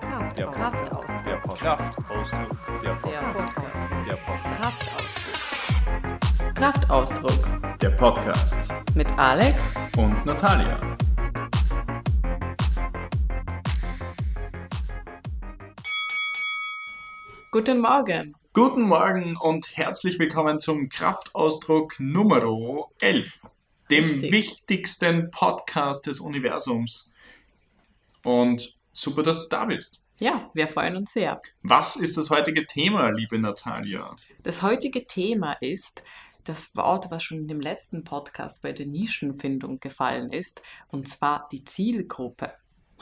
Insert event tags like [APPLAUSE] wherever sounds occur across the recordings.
Kraft, Der Kraftausdruck. Der Podcast. Der Podcast. Der Der Podcast. Kraftausdruck. Kraftausdruck Der Podcast. mit Alex Und Natalia. Guten Morgen. Guten Morgen und herzlich willkommen zum Kraftausdruck Nummer 11, dem Richtig. wichtigsten Podcast des Universums. Und super, dass du da bist. Ja, wir freuen uns sehr. Was ist das heutige Thema, liebe Natalia? Das heutige Thema ist das Wort, was schon in dem letzten Podcast bei der Nischenfindung gefallen ist, und zwar die Zielgruppe.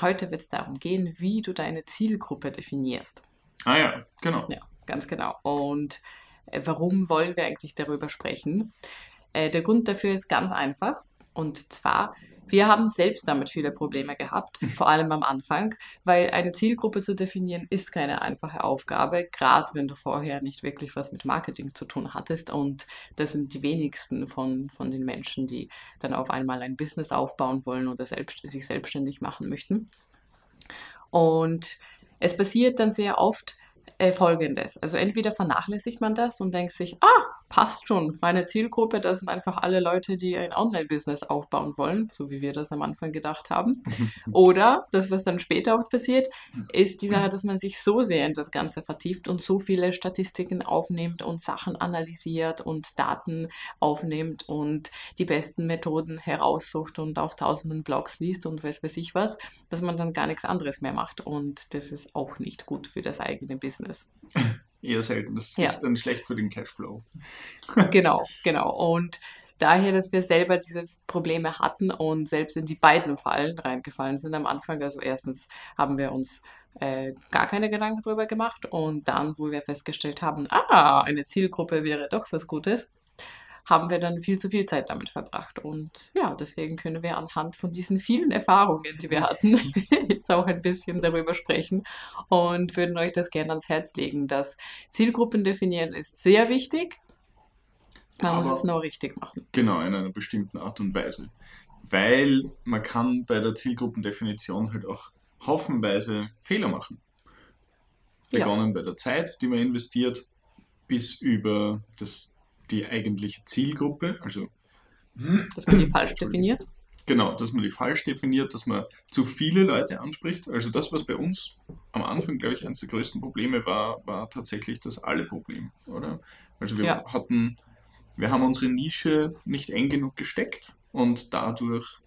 Heute wird es darum gehen, wie du deine Zielgruppe definierst. Ah ja, genau. Ja, ganz genau. Und äh, warum wollen wir eigentlich darüber sprechen? Äh, der Grund dafür ist ganz einfach. Und zwar, wir haben selbst damit viele Probleme gehabt, [LAUGHS] vor allem am Anfang, weil eine Zielgruppe zu definieren ist keine einfache Aufgabe, gerade wenn du vorher nicht wirklich was mit Marketing zu tun hattest. Und das sind die wenigsten von, von den Menschen, die dann auf einmal ein Business aufbauen wollen oder selbst, sich selbstständig machen möchten. Und es passiert dann sehr oft äh, Folgendes. Also entweder vernachlässigt man das und denkt sich, ah, passt schon, meine Zielgruppe, das sind einfach alle Leute, die ein Online-Business aufbauen wollen, so wie wir das am Anfang gedacht haben. [LAUGHS] Oder das, was dann später oft passiert, ist die Sache, dass man sich so sehr in das Ganze vertieft und so viele Statistiken aufnimmt und Sachen analysiert und Daten aufnimmt und die besten Methoden heraussucht und auf tausenden Blogs liest und weiß weiß ich was, dass man dann gar nichts anderes mehr macht. Und das ist auch nicht gut für das eigene Business. [LAUGHS] Eher selten. Das Ja. ist dann schlecht für den Cashflow. [LAUGHS] [LAUGHS] Genau, genau. Und daher, dass wir selber diese Probleme hatten und selbst in die beiden Fallen reingefallen sind am Anfang. Also erstens haben wir uns äh, gar keine Gedanken darüber gemacht und dann, wo wir festgestellt haben, ah, eine Zielgruppe wäre doch was Gutes, haben wir dann viel zu viel Zeit damit verbracht. Und ja, deswegen können wir anhand von diesen vielen Erfahrungen, die wir hatten, [LAUGHS] jetzt auch ein bisschen darüber sprechen und würden euch das gerne ans Herz legen, dass Zielgruppen definieren ist sehr wichtig. Man muss Aber- es nur richtig machen. Genau, in einer bestimmten Art und Weise. Weil man kann bei der Zielgruppendefinition halt auch haufenweise Fehler machen. Ja. Begonnen bei der Zeit, die man investiert, bis über das, die eigentliche Zielgruppe. Also Dass man die falsch definiert. genau, dass man die falsch definiert, dass man zu viele Leute anspricht. Also das, was bei uns am Anfang, glaube ich, eines der größten Probleme war, war tatsächlich das Alle-Problem, oder? Also wir Ja. hatten, wir haben unsere Nische nicht eng genug gesteckt und dadurch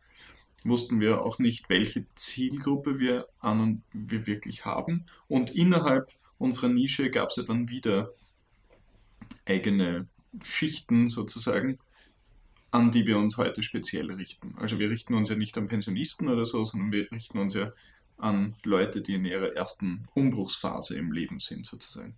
wussten wir auch nicht, welche Zielgruppe wir an und wir wirklich haben. Und innerhalb unserer Nische gab es ja dann wieder eigene Schichten sozusagen, an die wir uns heute speziell richten. Also wir richten uns ja nicht an Pensionisten oder so, sondern wir richten uns ja an Leute, die in ihrer ersten Umbruchsphase im Leben sind sozusagen.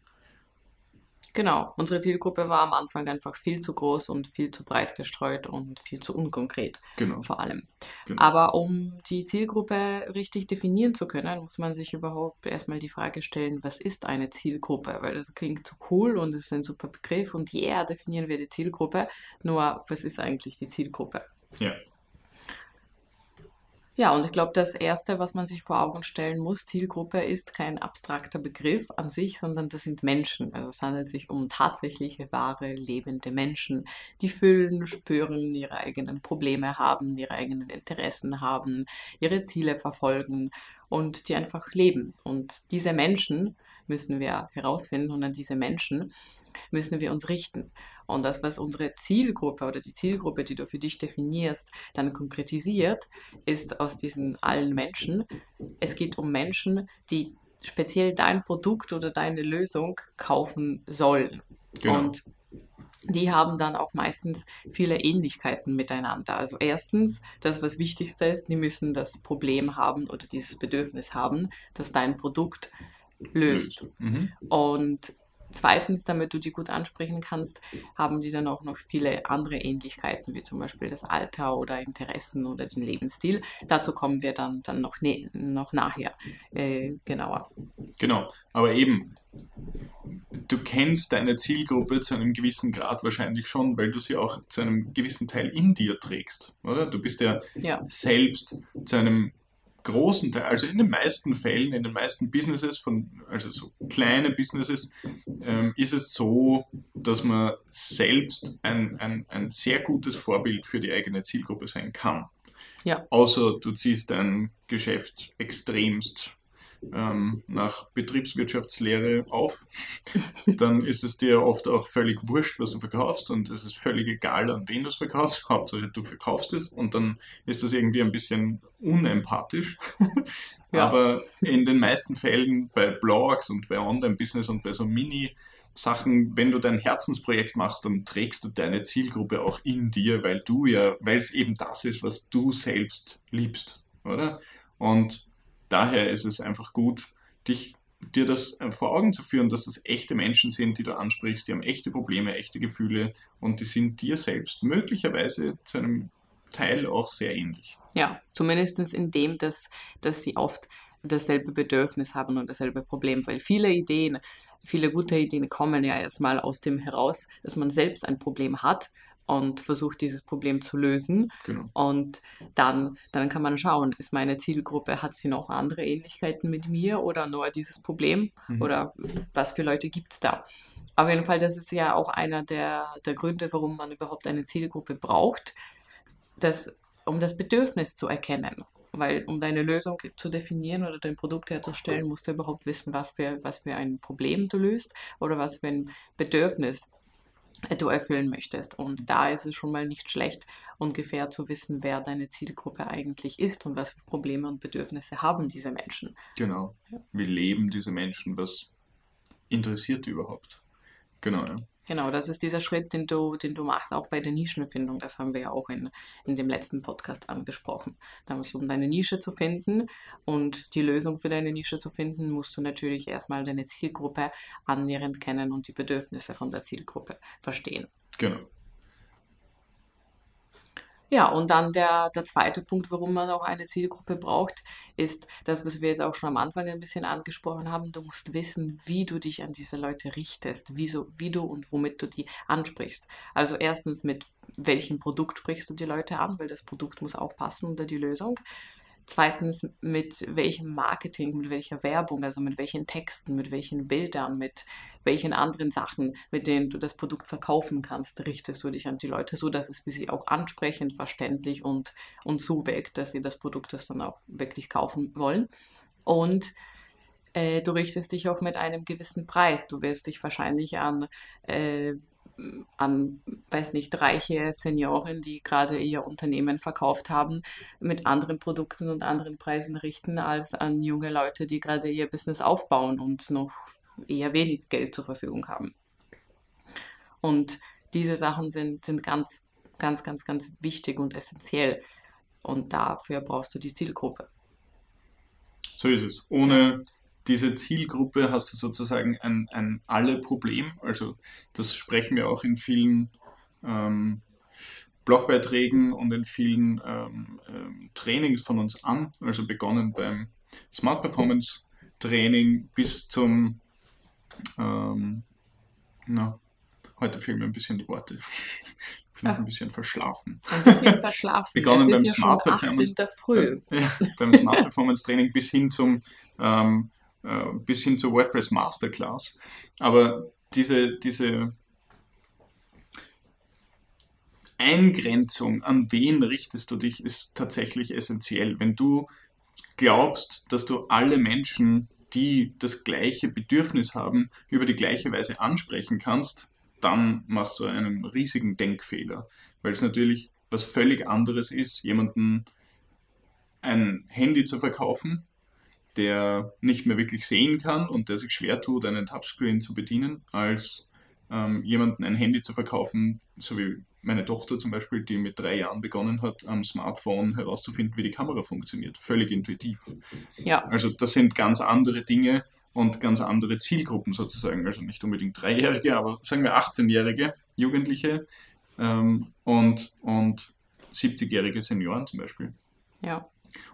Genau, unsere Zielgruppe war am Anfang einfach viel zu groß und viel zu breit gestreut und viel zu unkonkret Genau. vor allem. genau. Aber um die Zielgruppe richtig definieren zu können, muss man sich überhaupt erstmal die Frage stellen, was ist eine Zielgruppe? Weil das klingt so cool und es ist ein super Begriff und yeah, definieren wir die Zielgruppe. Nur, was ist eigentlich die Zielgruppe? Ja. Ja, und ich glaube, das Erste, was man sich vor Augen stellen muss, Zielgruppe ist kein abstrakter Begriff an sich, sondern das sind Menschen. Also es handelt sich um tatsächliche, wahre, lebende Menschen, die fühlen, spüren, ihre eigenen Probleme haben, ihre eigenen Interessen haben, ihre Ziele verfolgen und die einfach leben. Und diese Menschen müssen wir herausfinden und an diese Menschen müssen wir uns richten. Und das, was unsere Zielgruppe oder die Zielgruppe, die du für dich definierst, dann konkretisiert, ist aus diesen allen Menschen, es geht um Menschen, die speziell dein Produkt oder deine Lösung kaufen sollen. Genau. Und die haben dann auch meistens viele Ähnlichkeiten miteinander. Also erstens, das was wichtigste ist, die müssen das Problem haben oder dieses Bedürfnis haben, das dein Produkt löst. Mhm. Und zweitens, damit du die gut ansprechen kannst, haben die dann auch noch viele andere Ähnlichkeiten, wie zum Beispiel das Alter oder Interessen oder den Lebensstil. Dazu kommen wir dann, dann noch, ne noch nachher äh, genauer. Genau. Aber eben, du kennst deine Zielgruppe zu einem gewissen Grad wahrscheinlich schon, weil du sie auch zu einem gewissen Teil in dir trägst, oder? Du bist ja Ja, selbst zu einem großen Teil, also in den meisten Fällen, in den meisten Businesses, von, also so kleine Businesses, ähm, ist es so, dass man selbst ein, ein, ein sehr gutes Vorbild für die eigene Zielgruppe sein kann. Ja. Außer du ziehst dein Geschäft extremst ähm, nach Betriebswirtschaftslehre auf, [LAUGHS] dann ist es dir oft auch völlig wurscht, was du verkaufst und es ist völlig egal, an wen du es verkaufst. [LAUGHS] Hauptsache du verkaufst es und dann ist das irgendwie ein bisschen unempathisch. Ja. Aber in den meisten Fällen bei Blogs und bei Online-Business und bei so Mini- Sachen, wenn du dein Herzensprojekt machst, dann trägst du deine Zielgruppe auch in dir, weil du ja, weil es eben das ist, was du selbst liebst, oder? Und daher ist es einfach gut, dich, dir das äh, vor Augen zu führen, dass das echte Menschen sind, die du ansprichst, die haben echte Probleme, echte Gefühle und die sind dir selbst möglicherweise zu einem Teil auch sehr ähnlich. Ja, zumindest in dem, dass, dass sie oft dasselbe Bedürfnis haben und dasselbe Problem, weil viele Ideen, viele gute Ideen kommen ja erstmal aus dem heraus, dass man selbst ein Problem hat und versucht dieses Problem zu lösen. Genau. Und dann, dann kann man schauen, ist meine Zielgruppe, hat sie noch andere Ähnlichkeiten mit mir oder nur dieses Problem mhm. oder was für Leute gibt es da? Auf jeden Fall, das ist ja auch einer der, der Gründe, warum man überhaupt eine Zielgruppe braucht, das, um das Bedürfnis zu erkennen. Weil um deine Lösung zu definieren oder dein Produkt herzustellen, musst du überhaupt wissen, was für, was für ein Problem du löst oder was für ein Bedürfnis du erfüllen möchtest. Und da ist es schon mal nicht schlecht, ungefähr zu wissen, wer deine Zielgruppe eigentlich ist und was für Probleme und Bedürfnisse haben diese Menschen. Genau. Ja. Wie leben diese Menschen? Was interessiert die überhaupt? Genau, ja. Genau, das ist dieser Schritt, den du, den du machst, auch bei der Nischenfindung. Das haben wir ja auch in, in dem letzten Podcast angesprochen. Da musst du, um deine Nische zu finden und die Lösung für deine Nische zu finden, musst du natürlich erstmal deine Zielgruppe annähernd kennen und die Bedürfnisse von der Zielgruppe verstehen. Genau. Ja, und dann der, der zweite Punkt, warum man auch eine Zielgruppe braucht, ist das, was wir jetzt auch schon am Anfang ein bisschen angesprochen haben. Du musst wissen, wie du dich an diese Leute richtest, wie, so, wie du und womit du die ansprichst. Also erstens mit welchem Produkt sprichst du die Leute an, weil das Produkt muss auch passen oder die Lösung. Zweitens, mit welchem Marketing, mit welcher Werbung, also mit welchen Texten, mit welchen Bildern, mit welchen anderen Sachen, mit denen du das Produkt verkaufen kannst, richtest du dich an die Leute, so dass es für sie auch ansprechend, verständlich und, und so wirkt, dass sie das Produkt das dann auch wirklich kaufen wollen. Und äh, du richtest dich auch mit einem gewissen Preis. Du wirst dich wahrscheinlich an äh, an, weiß nicht, reiche Senioren, die gerade ihr Unternehmen verkauft haben, mit anderen Produkten und anderen Preisen richten, als an junge Leute, die gerade ihr Business aufbauen und noch eher wenig Geld zur Verfügung haben. Und diese Sachen sind, sind ganz, ganz, ganz, ganz wichtig und essentiell. Und dafür brauchst du die Zielgruppe. So ist es. Ohne diese Zielgruppe hast du sozusagen ein, ein Alle-Problem. Also das sprechen wir auch in vielen ähm, Blogbeiträgen und in vielen ähm, ähm, Trainings von uns an. Also begonnen beim Smart Performance Training bis zum, ähm, na, heute fehlen mir ein bisschen die Worte. Ich bin noch ein bisschen verschlafen. Ein bisschen verschlafen. Begonnen beim ja Smart Performance. Früh. Ja, beim Smart Performance Training bis hin zum ähm, äh, bis hin zur WordPress Masterclass. Aber diese, diese Eingrenzung, an wen richtest du dich, ist tatsächlich essentiell. Wenn du glaubst, dass du alle Menschen, die das gleiche Bedürfnis haben, über die gleiche Weise ansprechen kannst, dann machst du einen riesigen Denkfehler, weil es natürlich was völlig anderes ist, jemanden ein Handy zu verkaufen, der nicht mehr wirklich sehen kann und der sich schwer tut, einen Touchscreen zu bedienen, als ähm, jemanden ein Handy zu verkaufen, so wie meine Tochter zum Beispiel, die mit drei Jahren begonnen hat, am Smartphone herauszufinden, wie die Kamera funktioniert. Völlig intuitiv. Ja. Also das sind ganz andere Dinge und ganz andere Zielgruppen sozusagen. Also nicht unbedingt Dreijährige, aber sagen wir 18-Jährige, Jugendliche ähm, und, und 70-jährige Senioren zum Beispiel. Ja.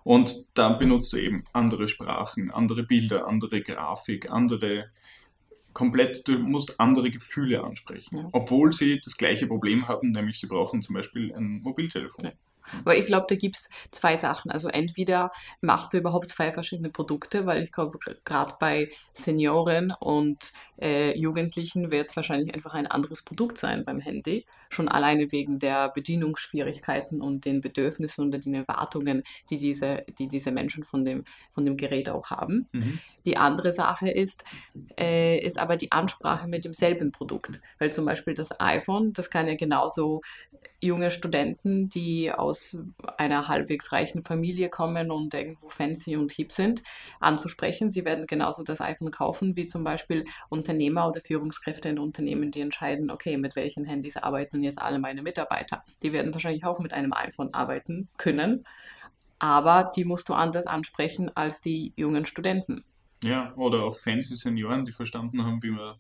Und dann benutzt du eben andere Sprachen, andere Bilder, andere Grafik, andere komplett, du musst andere Gefühle ansprechen, ja. obwohl sie das gleiche Problem haben, nämlich sie brauchen zum Beispiel ein Mobiltelefon. Ja. Aber ich glaube, da gibt es zwei Sachen. Also entweder machst du überhaupt zwei verschiedene Produkte, weil ich glaube, gerade bei Senioren und äh, Jugendlichen wird es wahrscheinlich einfach ein anderes Produkt sein beim Handy. Schon alleine wegen der Bedienungsschwierigkeiten und den Bedürfnissen und den Erwartungen, die diese, die diese Menschen von dem, von dem Gerät auch haben. Mhm. Die andere Sache ist, äh, ist aber die Ansprache mit demselben Produkt. Weil zum Beispiel das iPhone, das kann ja genauso junge Studenten, die aus einer halbwegs reichen Familie kommen und irgendwo fancy und hip sind, anzusprechen. Sie werden genauso das iPhone kaufen, wie zum Beispiel Unternehmer oder Führungskräfte in Unternehmen, die entscheiden, okay, mit welchen Handys arbeiten jetzt alle meine Mitarbeiter. Die werden wahrscheinlich auch mit einem iPhone arbeiten können, aber die musst du anders ansprechen als die jungen Studenten. Ja, oder auch fancy Senioren, die verstanden haben, wie man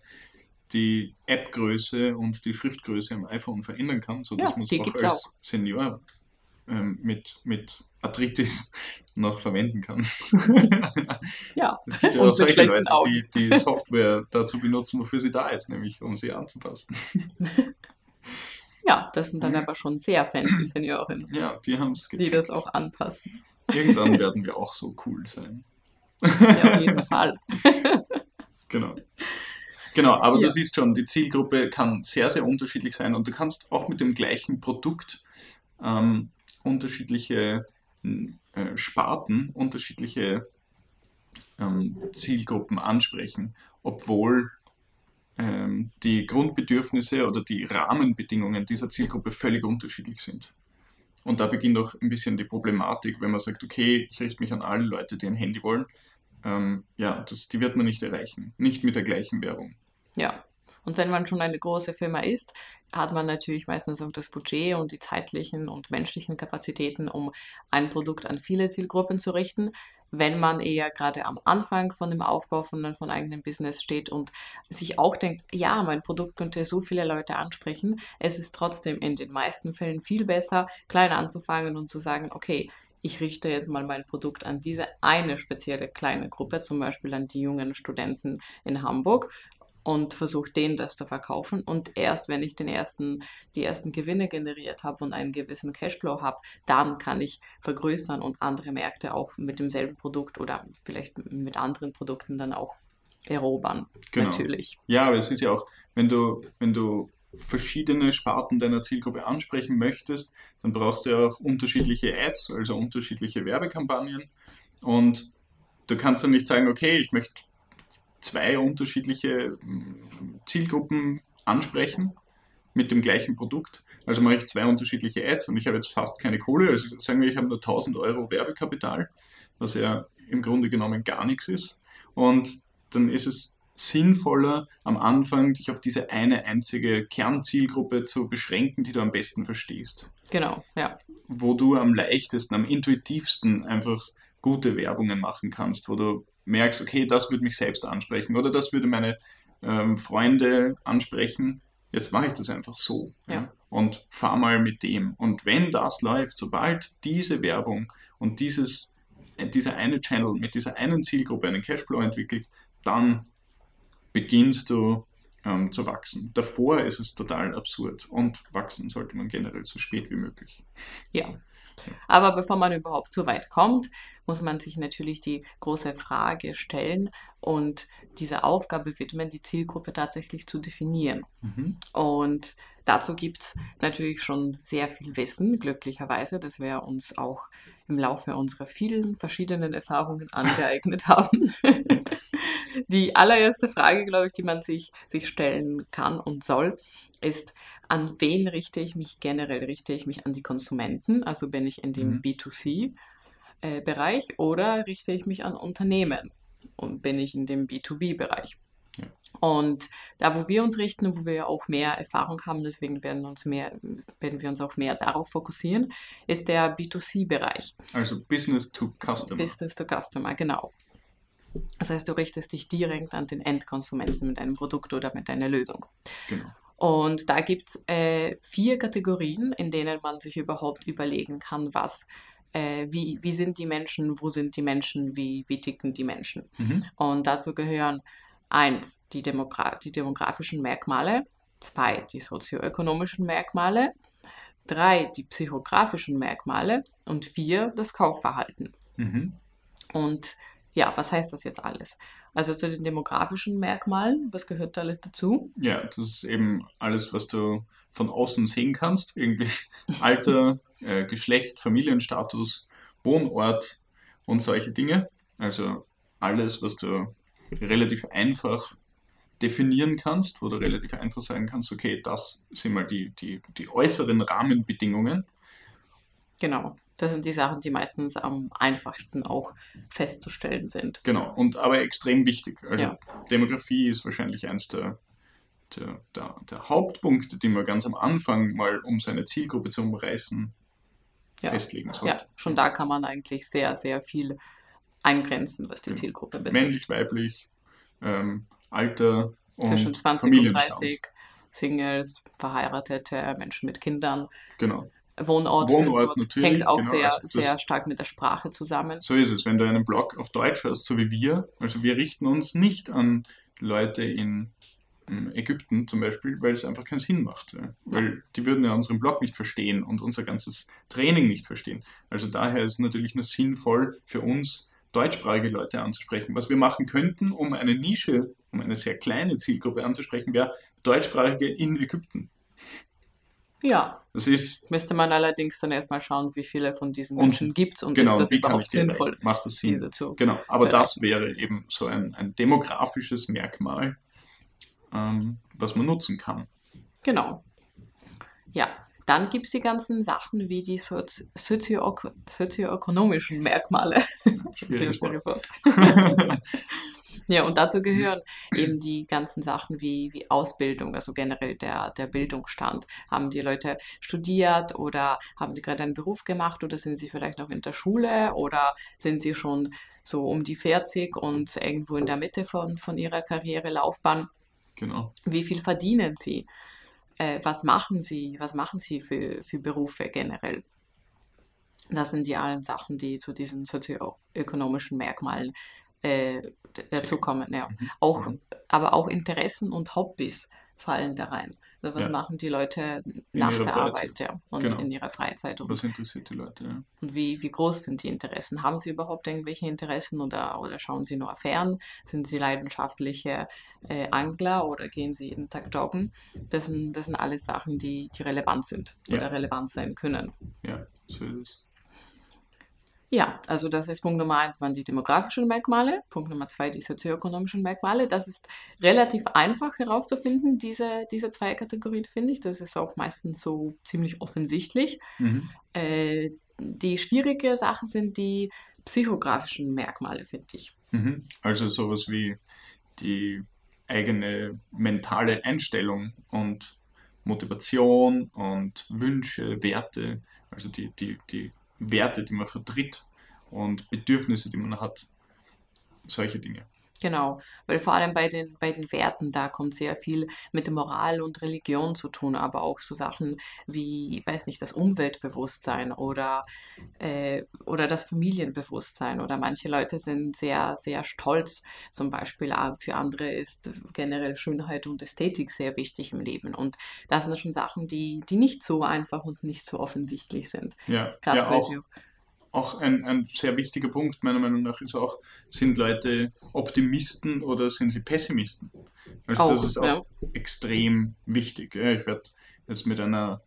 die App-Größe und die Schriftgröße im iPhone verändern kann, sodass ja, man es auch als auch. Senior ähm, mit, mit Arthritis [LAUGHS] noch verwenden kann. [LAUGHS] ja, es gibt ja auch solche Leute, die die Software dazu benutzen, wofür sie da ist, nämlich um sie anzupassen. [LAUGHS] ja, das sind dann aber schon sehr fancy Senioren. Ja, die haben es Die das auch anpassen. Irgendwann werden wir auch so cool sein. Ja, auf jeden Fall. [LAUGHS] genau. Genau, aber ja. du siehst schon, die Zielgruppe kann sehr, sehr unterschiedlich sein und du kannst auch mit dem gleichen Produkt ähm, unterschiedliche äh, Sparten, unterschiedliche ähm, Zielgruppen ansprechen, obwohl ähm, die Grundbedürfnisse oder die Rahmenbedingungen dieser Zielgruppe völlig unterschiedlich sind. Und da beginnt auch ein bisschen die Problematik, wenn man sagt, okay, ich richte mich an alle Leute, die ein Handy wollen. Ähm, ja, das, die wird man nicht erreichen. Nicht mit der gleichen Werbung. Ja. Und wenn man schon eine große Firma ist, hat man natürlich meistens auch das Budget und die zeitlichen und menschlichen Kapazitäten, um ein Produkt an viele Zielgruppen zu richten. Wenn man eher gerade am Anfang von dem Aufbau von, von eigenem Business steht und sich auch denkt, ja, mein Produkt könnte so viele Leute ansprechen, es ist trotzdem in den meisten Fällen viel besser, klein anzufangen und zu sagen, okay, ich richte jetzt mal mein Produkt an diese eine spezielle kleine Gruppe, zum Beispiel an die jungen Studenten in Hamburg und versuche denen das zu verkaufen. Und erst wenn ich den ersten, die ersten Gewinne generiert habe und einen gewissen Cashflow habe, dann kann ich vergrößern und andere Märkte auch mit demselben Produkt oder vielleicht mit anderen Produkten dann auch erobern. Genau. Natürlich. Ja, aber es ist ja auch, wenn du, wenn du verschiedene Sparten deiner Zielgruppe ansprechen möchtest, dann brauchst du ja auch unterschiedliche Ads, also unterschiedliche Werbekampagnen. Und du kannst dann nicht sagen, okay, ich möchte zwei unterschiedliche hm, Zielgruppen ansprechen mit dem gleichen Produkt. Also mache ich zwei unterschiedliche Ads und ich habe jetzt fast keine Kohle. Also sagen wir, ich habe nur 1000 Euro Werbekapital, was ja im Grunde genommen gar nichts ist. Und dann ist es sinnvoller, am Anfang dich auf diese eine einzige Kernzielgruppe zu beschränken, die du am besten verstehst. Genau, ja. Wo du am leichtesten, am intuitivsten einfach gute Werbungen machen kannst, wo du merkst, okay, das würde mich selbst ansprechen oder das würde meine ähm, Freunde ansprechen, jetzt mache ich das einfach so. Ja. Ja, und fahr mal mit dem. Und wenn das läuft, sobald diese Werbung und dieses, äh, dieser eine Channel mit dieser einen Zielgruppe einen Cashflow entwickelt, dann beginnst du ähm, zu wachsen. Davor ist es total absurd und wachsen sollte man generell so spät wie möglich. Ja. Aber bevor man überhaupt so weit kommt, muss man sich natürlich die große Frage stellen und diese Aufgabe widmen, die Zielgruppe tatsächlich zu definieren. Mhm. Und dazu gibt es natürlich schon sehr viel Wissen, glücklicherweise, dass wir uns auch im Laufe unserer vielen verschiedenen Erfahrungen angeeignet [LAUGHS] haben. die allererste Frage, glaube ich, die man sich, sich stellen kann und soll, ist, an wen richte ich mich generell? Richte ich mich an die Konsumenten? Also bin ich in dem mhm. B2C äh, Bereich oder richte ich mich an Unternehmen bin ich in dem B2B-Bereich. Ja. Und da, wo wir uns richten, wo wir auch mehr Erfahrung haben, deswegen werden, uns mehr, werden wir uns auch mehr darauf fokussieren, ist der B2C-Bereich. Also Business to Customer. Business to Customer, genau. Das heißt, du richtest dich direkt an den Endkonsumenten mit deinem Produkt oder mit deiner Lösung. Genau. Und da gibt es äh, vier Kategorien, in denen man sich überhaupt überlegen kann, was äh, wie, wie sind die Menschen, wo sind die Menschen, wie, wie ticken die Menschen. Mhm. Und dazu gehören eins, die, Demogra die demografischen Merkmale, zwei, die sozioökonomischen Merkmale, drei die psychografischen Merkmale und vier das Kaufverhalten. Mhm. Und ja, was heißt das jetzt alles? Also zu den demografischen Merkmalen, was gehört da alles dazu? Ja, das ist eben alles, was du von außen sehen kannst. Irgendwie [LAUGHS] Alter, äh, Geschlecht, Familienstatus, Wohnort und solche Dinge. Also alles, was du relativ einfach definieren kannst, wo du relativ einfach sagen kannst, okay, das sind mal die, die, die äußeren Rahmenbedingungen. Genau. Das sind die Sachen, die meistens am einfachsten auch festzustellen sind. Genau, und aber extrem wichtig. Also Ja. Demografie ist wahrscheinlich eins der, der, der, der Hauptpunkte, die man ganz am Anfang mal, um seine Zielgruppe zu umreißen, Ja. festlegen sollte. Ja, schon da kann man eigentlich sehr, sehr viel eingrenzen, was die Genau. Zielgruppe betrifft. Männlich, weiblich, ähm, Alter und Zwischen 20 und Familienstand. 30, Singles, Verheiratete, Menschen mit Kindern. Genau. Wohnort, Wohnort natürlich, hängt auch genau, sehr, also sehr stark mit der Sprache zusammen. So ist es, wenn du einen Blog auf Deutsch hast, so wie wir. Also wir richten uns nicht an Leute in Ägypten zum Beispiel, weil es einfach keinen Sinn macht. Ja. Weil die würden ja unseren Blog nicht verstehen und unser ganzes Training nicht verstehen. Also daher ist es natürlich nur sinnvoll für uns, deutschsprachige Leute anzusprechen. Was wir machen könnten, um eine Nische, um eine sehr kleine Zielgruppe anzusprechen, wäre Deutschsprachige in Ägypten. Ja, Das ist müsste man allerdings dann erstmal schauen, wie viele von diesen Menschen gibt es und genau, ist das überhaupt sinnvoll, erreichen? Macht das Sinn? zu. Genau, aber das wäre eben so ein, ein demografisches Merkmal, ähm, was man nutzen kann. Genau. Ja, dann gibt es die ganzen Sachen wie die sozi sozio sozioökonomischen Merkmale. [LAUGHS] Wort. [LAUGHS] Ja, und dazu gehören eben die ganzen Sachen wie, wie Ausbildung, also generell der, der Bildungsstand. Haben die Leute studiert oder haben die gerade einen Beruf gemacht oder sind sie vielleicht noch in der Schule oder sind sie schon so um die 40 und irgendwo in der Mitte von, von ihrer Karrierelaufbahn? Genau. Wie viel verdienen sie? Äh, was machen sie? Was machen sie für, für Berufe generell? Das sind die allen Sachen, die zu diesen sozioökonomischen Merkmalen äh, dazukommen. Ja. Mhm. Auch, Mhm. aber auch Interessen und Hobbys fallen da rein. Also was Ja. machen die Leute nach der Freizeit. Arbeit ja, und Genau. in ihrer Freizeit? Und, Was interessiert die Leute? Ja. und wie, wie groß sind die Interessen? Haben sie überhaupt irgendwelche Interessen oder, oder schauen sie nur fern? Sind sie leidenschaftliche äh, Angler oder gehen sie jeden Tag joggen? Das sind, das sind alles Sachen, die, die relevant sind Ja. oder relevant sein können. ja, so ist es. Ja, also das ist Punkt Nummer eins, waren die demografischen Merkmale. Punkt Nummer zwei, die sozioökonomischen Merkmale. Das ist relativ einfach herauszufinden, diese, diese zwei Kategorien, finde ich. Das ist auch meistens so ziemlich offensichtlich. Mhm. Äh, die schwierige Sache sind die psychografischen Merkmale, finde ich. Mhm. Also sowas wie die eigene mentale Einstellung und Motivation und Wünsche, Werte, also die, die, die Werte, die man vertritt und Bedürfnisse, die man hat, solche Dinge. Genau, weil vor allem bei den, bei den Werten, da kommt sehr viel mit Moral und Religion zu tun, aber auch so Sachen wie, weiß nicht, das Umweltbewusstsein oder, äh, oder das Familienbewusstsein. Oder manche Leute sind sehr, sehr stolz. Zum Beispiel ah, für andere ist generell Schönheit und Ästhetik sehr wichtig im Leben. Und das sind schon Sachen, die, die nicht so einfach und nicht so offensichtlich sind. Ja, Gerade ja auch, sie auch ein, ein sehr wichtiger Punkt meiner Meinung nach ist auch, sind Leute Optimisten oder sind sie Pessimisten? Also Auch, das ist auch ja. extrem wichtig. Ja, ich werde jetzt mit einer,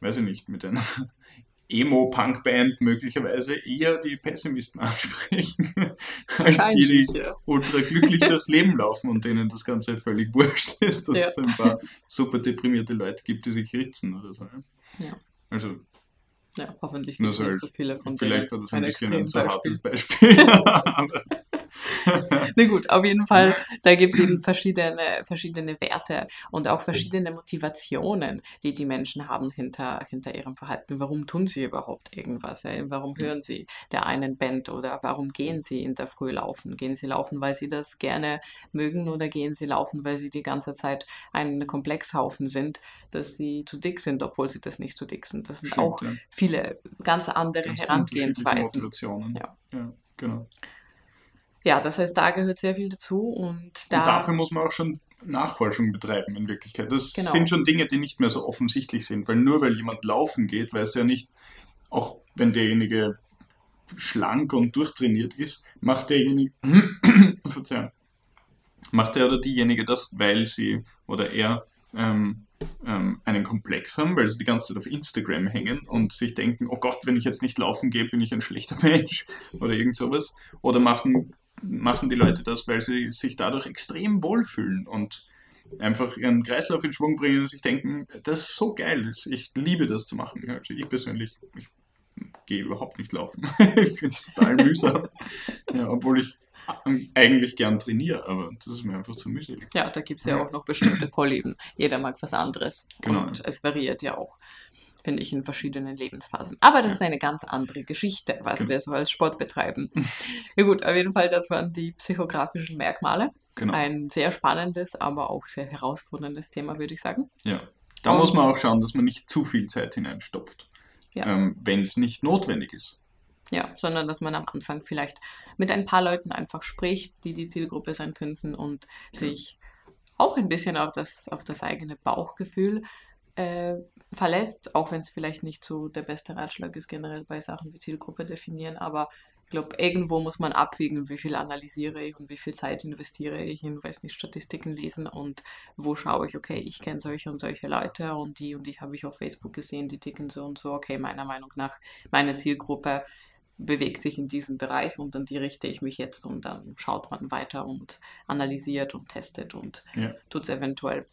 weiß ich nicht, mit einer [LAUGHS] Emo-Punk-Band möglicherweise eher die Pessimisten [LAUGHS] ansprechen, als die, die ja. ultra glücklich [LAUGHS] durchs Leben laufen und denen das Ganze völlig wurscht ist, dass Ja. es ein paar super deprimierte Leute gibt, die sich ritzen oder so. ja. Also Ja, hoffentlich gibt es nicht so viele von vielleicht denen. war das ein bisschen ein zu hartes Beispiel. [LAUGHS] [LAUGHS] [LAUGHS] Na gut, auf jeden Fall, da gibt es eben verschiedene, verschiedene Werte und auch verschiedene Motivationen, die die Menschen haben hinter, hinter ihrem Verhalten. Warum tun sie überhaupt irgendwas? Ja? Warum hören sie der einen Band oder warum gehen sie in der Früh laufen? Gehen sie laufen, weil sie das gerne mögen oder gehen sie laufen, weil sie die ganze Zeit ein Komplexhaufen sind, dass sie zu dick sind, obwohl sie das nicht zu dick sind? Das sind Stimmt, auch ja. viele ganz andere Ganz Herangehensweisen. Motivationen. Ja. ja, genau. Ja, das heißt, da gehört sehr viel dazu und da. Und dafür muss man auch schon Nachforschung betreiben in Wirklichkeit. Das Genau. sind schon Dinge, die nicht mehr so offensichtlich sind, weil nur weil jemand laufen geht, weiß er nicht, auch wenn derjenige schlank und durchtrainiert ist, macht derjenige, [COUGHS] macht er oder diejenige das, weil sie oder er ähm, ähm, einen Komplex haben, weil sie die ganze Zeit auf Instagram hängen und sich denken, oh Gott, wenn ich jetzt nicht laufen gehe, bin ich ein schlechter [LAUGHS] Mensch oder irgend sowas. Oder machen, machen die Leute das, weil sie sich dadurch extrem wohlfühlen und einfach ihren Kreislauf in Schwung bringen und sich denken, das ist so geil, ich liebe das zu machen. Also ich persönlich, ich gehe überhaupt nicht laufen. [LAUGHS] ich finde es total [LAUGHS] mühsam. Ja, obwohl ich eigentlich gern trainiere, aber das ist mir einfach zu mühselig. Ja, da gibt es ja auch noch bestimmte Vorlieben. Jeder mag was anderes. Genau. Und es variiert ja auch, finde ich, in verschiedenen Lebensphasen. Aber das ist eine ganz andere Geschichte, was Genau. wir so als Sport betreiben. ja gut, auf jeden Fall, das waren die psychografischen Merkmale. Genau. Ein sehr spannendes, aber auch sehr herausforderndes Thema, würde ich sagen. Ja. Da Und- muss man auch schauen, dass man nicht zu viel Zeit hineinstopft, Ja. ähm, wenn es nicht notwendig ist. Ja, sondern dass man am Anfang vielleicht mit ein paar Leuten einfach spricht, die die Zielgruppe sein könnten und sich auch ein bisschen auf das, auf das eigene Bauchgefühl äh, verlässt, auch wenn es vielleicht nicht so der beste Ratschlag ist generell bei Sachen wie Zielgruppe definieren, aber ich glaube, irgendwo muss man abwiegen, wie viel analysiere ich und wie viel Zeit investiere ich in, weiß nicht, Statistiken lesen und wo schaue ich, okay, ich kenne solche und solche Leute und die und die habe ich auf Facebook gesehen, die ticken so und so, okay, meiner Meinung nach, meine Zielgruppe bewegt sich in diesem Bereich und an die richte ich mich jetzt und dann schaut man weiter und analysiert und testet und Ja. tut es eventuell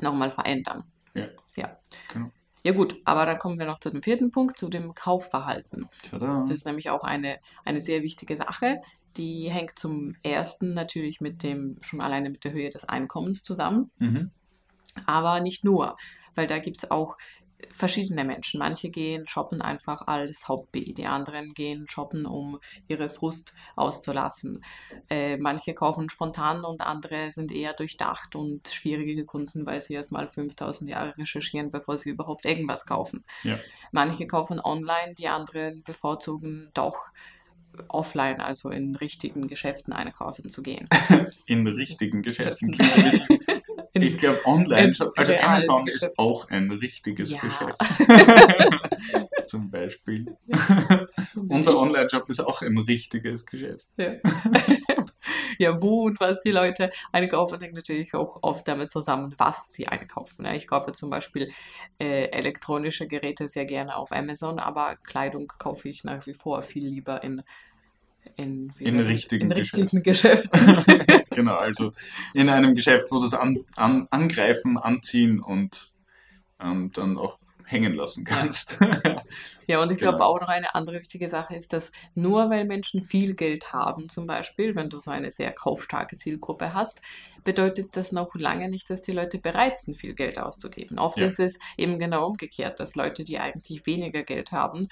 nochmal verändern. Ja. Ja. Genau. Ja gut, aber dann kommen wir noch zu dem vierten Punkt, zu dem Kaufverhalten. Tada. Das ist nämlich auch eine, eine sehr wichtige Sache. Die hängt zum ersten natürlich mit dem, schon alleine mit der Höhe des Einkommens zusammen, Mhm. aber nicht nur, weil da gibt es auch verschiedene Menschen. Manche gehen shoppen einfach als Hobby, die anderen gehen shoppen, um ihre Frust auszulassen. Äh, manche kaufen spontan und andere sind eher durchdacht und schwierige Kunden, weil sie erst mal 5000 Jahre recherchieren, bevor sie überhaupt irgendwas kaufen. Ja. Manche kaufen online, die anderen bevorzugen doch offline, also in richtigen Geschäften einkaufen zu gehen. [LAUGHS] In richtigen Geschäften. Klingt ein bisschen- In- Ich glaube, online, in also Amazon Geschäften. ist auch ein richtiges Ja. Geschäft. [LAUGHS] Zum Beispiel. [LAUGHS] Unser Online-Shop ist auch ein richtiges Geschäft. Ja. [LAUGHS] ja, wo und was die Leute einkaufen, hängt natürlich auch oft damit zusammen, was sie einkaufen. Ja, Ich kaufe zum Beispiel äh, elektronische Geräte sehr gerne auf Amazon, aber Kleidung kaufe ich nach wie vor viel lieber in, in, In richtigen in richtigen Geschäften. [LAUGHS] [LAUGHS] genau, also in einem Geschäft, wo du das an, an, angreifen, anziehen und ähm, dann auch hängen lassen kannst. [LAUGHS] Ja, und ich glaube Genau. auch noch eine andere wichtige Sache ist, dass nur weil Menschen viel Geld haben, zum Beispiel, wenn du so eine sehr kaufstarke Zielgruppe hast, bedeutet das noch lange nicht, dass die Leute bereit sind, viel Geld auszugeben. Oft Ja. ist es eben genau umgekehrt, dass Leute, die eigentlich weniger Geld haben,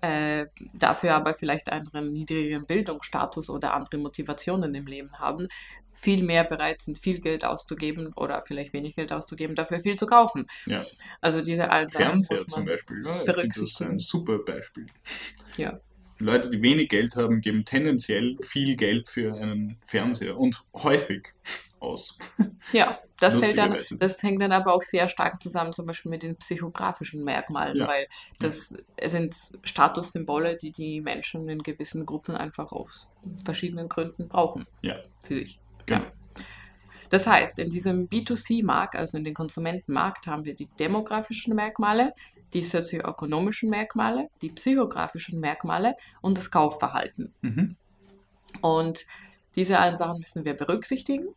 äh, dafür aber vielleicht einen niedrigeren Bildungsstatus oder andere Motivationen im Leben haben, viel mehr bereit sind, viel Geld auszugeben oder vielleicht wenig Geld auszugeben, dafür viel zu kaufen. Ja. Also diese Sachen Fernseher muss zum Beispiel. Ich finde das berücksichtigen. ein super Beispiel. Ja. Leute, die wenig Geld haben, geben tendenziell viel Geld für einen Fernseher und häufig aus. Ja, das, fällt dann, das hängt dann aber auch sehr stark zusammen, zum Beispiel mit den psychografischen Merkmalen, Ja. weil das sind Statussymbole, die die Menschen in gewissen Gruppen einfach aus verschiedenen Gründen brauchen Ja. für sich. Genau. Ja. Das heißt, in diesem B2C-Markt, also in den Konsumentenmarkt, haben wir die demografischen Merkmale, die sozioökonomischen Merkmale, die psychografischen Merkmale und das Kaufverhalten. Mhm. Und diese allen Sachen müssen wir berücksichtigen.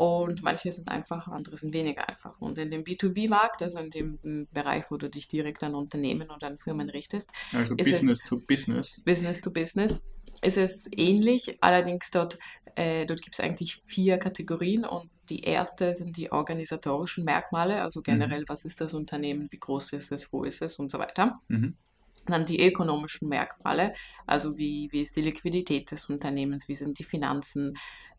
Und manche sind einfach, andere sind weniger einfach. Und in dem B2B-Markt, also in dem m, Bereich, wo du dich direkt an Unternehmen oder an Firmen richtest, Also Ist es- Business to Business. Business to Business, ist es ähnlich. Allerdings dort, äh, dort gibt es eigentlich vier Kategorien und die erste sind die organisatorischen Merkmale, also generell, was ist das Unternehmen, wie groß ist es, wo ist es und so weiter. Mhm. Dann die ökonomischen Merkmale, also wie, wie ist die Liquidität des Unternehmens, wie sind die Finanzen,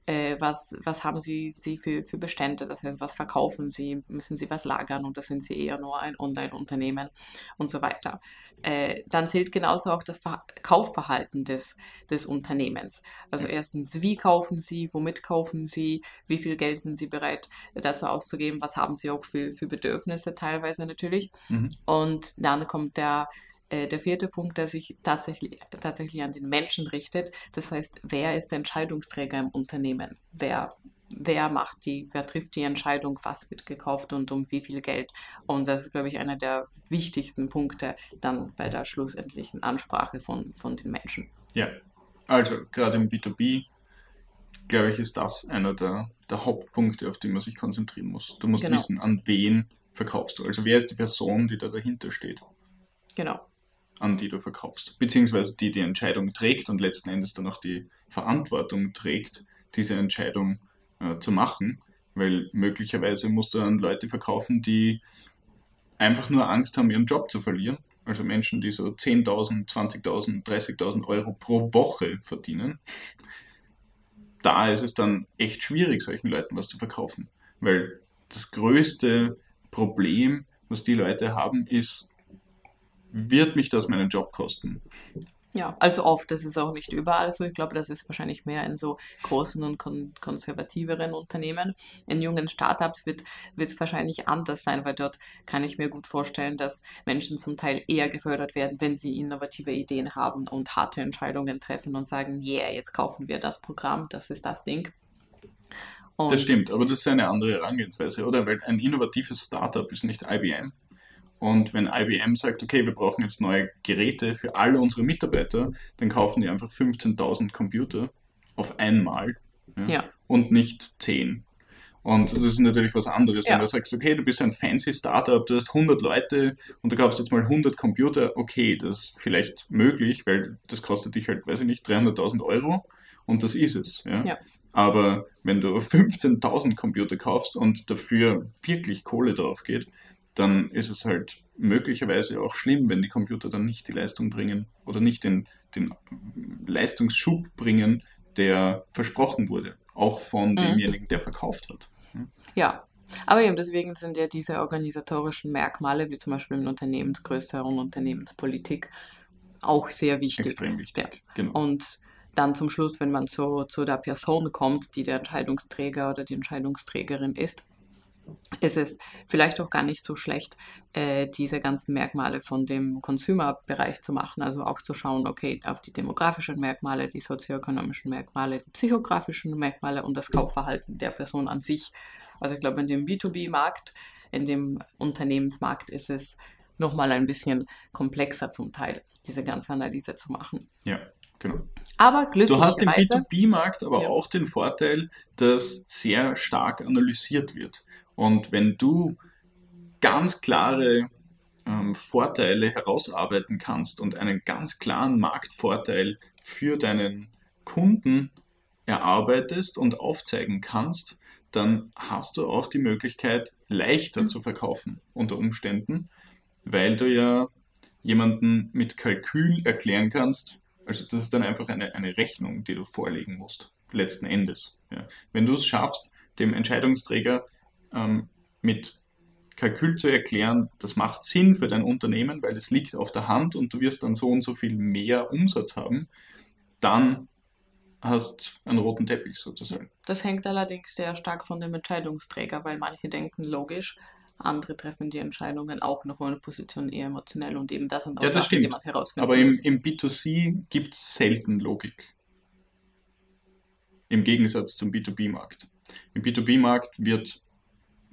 äh, was, was haben sie, sie für, für Bestände, das heißt, was verkaufen sie, müssen sie was lagern oder sind sie eher nur ein Online-Unternehmen und so weiter. Äh, dann zählt genauso auch das Ver Kaufverhalten des, des Unternehmens. Also erstens, wie kaufen sie, womit kaufen sie, wie viel Geld sind sie bereit dazu auszugeben, was haben sie auch für, für Bedürfnisse teilweise natürlich. Mhm. Und dann kommt der äh, der vierte Punkt, der sich tatsächlich, tatsächlich an den Menschen richtet. Das heißt, wer ist der Entscheidungsträger im Unternehmen? Wer, wer macht die, wer trifft die Entscheidung, was wird gekauft und um wie viel Geld? Und das ist, glaube ich, einer der wichtigsten Punkte dann bei der schlussendlichen Ansprache von, von den Menschen. Ja, also gerade im B2B, glaube ich, ist das einer der, der Hauptpunkte, auf die man sich konzentrieren muss. Du musst genau. wissen, an wen verkaufst du. Also wer ist die Person, die da dahinter steht. Genau an die du verkaufst. Beziehungsweise die die Entscheidung trägt und letzten Endes dann auch die Verantwortung trägt, diese Entscheidung äh, zu machen. Weil möglicherweise musst du an Leute verkaufen, die einfach nur Angst haben, ihren Job zu verlieren. Also Menschen, die so 10.000, 20.000, 30.000 Euro pro Woche verdienen. Da ist es dann echt schwierig, solchen Leuten was zu verkaufen. Weil das größte Problem, was die Leute haben, ist, wird mich das meinen Job kosten? Ja, also oft, das ist auch nicht überall so. Ich glaube, das ist wahrscheinlich mehr in so großen und kon konservativeren Unternehmen. In jungen Startups wird es wahrscheinlich anders sein, weil dort kann ich mir gut vorstellen, dass Menschen zum Teil eher gefördert werden, wenn sie innovative Ideen haben und harte Entscheidungen treffen und sagen, yeah, jetzt kaufen wir das Programm, das ist das Ding. Und das stimmt, aber das ist eine andere Herangehensweise, oder? Weil ein innovatives Startup ist nicht IBM, und wenn IBM sagt, okay, wir brauchen jetzt neue Geräte für alle unsere Mitarbeiter, dann kaufen die einfach 15.000 Computer auf einmal ja, ja. und nicht 10. Und das ist natürlich was anderes, ja. wenn du sagst, okay, du bist ein fancy Startup, du hast 100 Leute und du kaufst jetzt mal 100 Computer, okay, das ist vielleicht möglich, weil das kostet dich halt, weiß ich nicht, 300.000 Euro und das ist es. Ja? ja. Aber wenn du 15.000 Computer kaufst und dafür wirklich Kohle drauf geht, dann ist es halt möglicherweise auch schlimm, wenn die Computer dann nicht die Leistung bringen oder nicht den, den Leistungsschub bringen, der versprochen wurde, auch von mhm. demjenigen, der verkauft hat. Ja, aber eben deswegen sind ja diese organisatorischen Merkmale, wie zum Beispiel in Unternehmensgröße und Unternehmenspolitik, auch sehr wichtig. Extrem wichtig, ja. genau. Und dann zum Schluss, wenn man zu, zu der Person kommt, die der Entscheidungsträger oder die Entscheidungsträgerin ist, ist es vielleicht auch gar nicht so schlecht, äh, diese ganzen Merkmale von dem Consumer-Bereich zu machen. Also auch zu schauen, okay, auf die demografischen Merkmale, die sozioökonomischen Merkmale, die psychografischen Merkmale und das Kaufverhalten der Person an sich. Also ich glaube, in dem B2B-Markt, in dem Unternehmensmarkt ist es nochmal ein bisschen komplexer zum Teil, diese ganze Analyse zu machen. Ja, genau. Aber glücklicherweise... Du hast im B2B-Markt aber ja. auch den Vorteil, dass sehr stark analysiert wird. Und wenn du ganz klare ähm, Vorteile herausarbeiten kannst und einen ganz klaren Marktvorteil für deinen Kunden erarbeitest und aufzeigen kannst, dann hast du auch die Möglichkeit, leichter zu verkaufen unter Umständen, weil du ja jemanden mit Kalkül erklären kannst. Also das ist dann einfach eine, eine Rechnung, die du vorlegen musst, letzten Endes. Ja. Wenn du es schaffst, dem Entscheidungsträger ähm, mit Kalkül zu erklären, das macht Sinn für dein Unternehmen, weil es liegt auf der Hand und du wirst dann so und so viel mehr Umsatz haben, dann hast einen roten Teppich sozusagen. Das hängt allerdings sehr stark von dem Entscheidungsträger, weil manche denken logisch, andere treffen die Entscheidungen auch noch in einer Position eher emotionell und eben das sind auch ja, das Sachen, die man herausfinden Aber im, im B2C gibt es selten Logik. Im Gegensatz zum B2B-Markt. Im B2B-Markt wird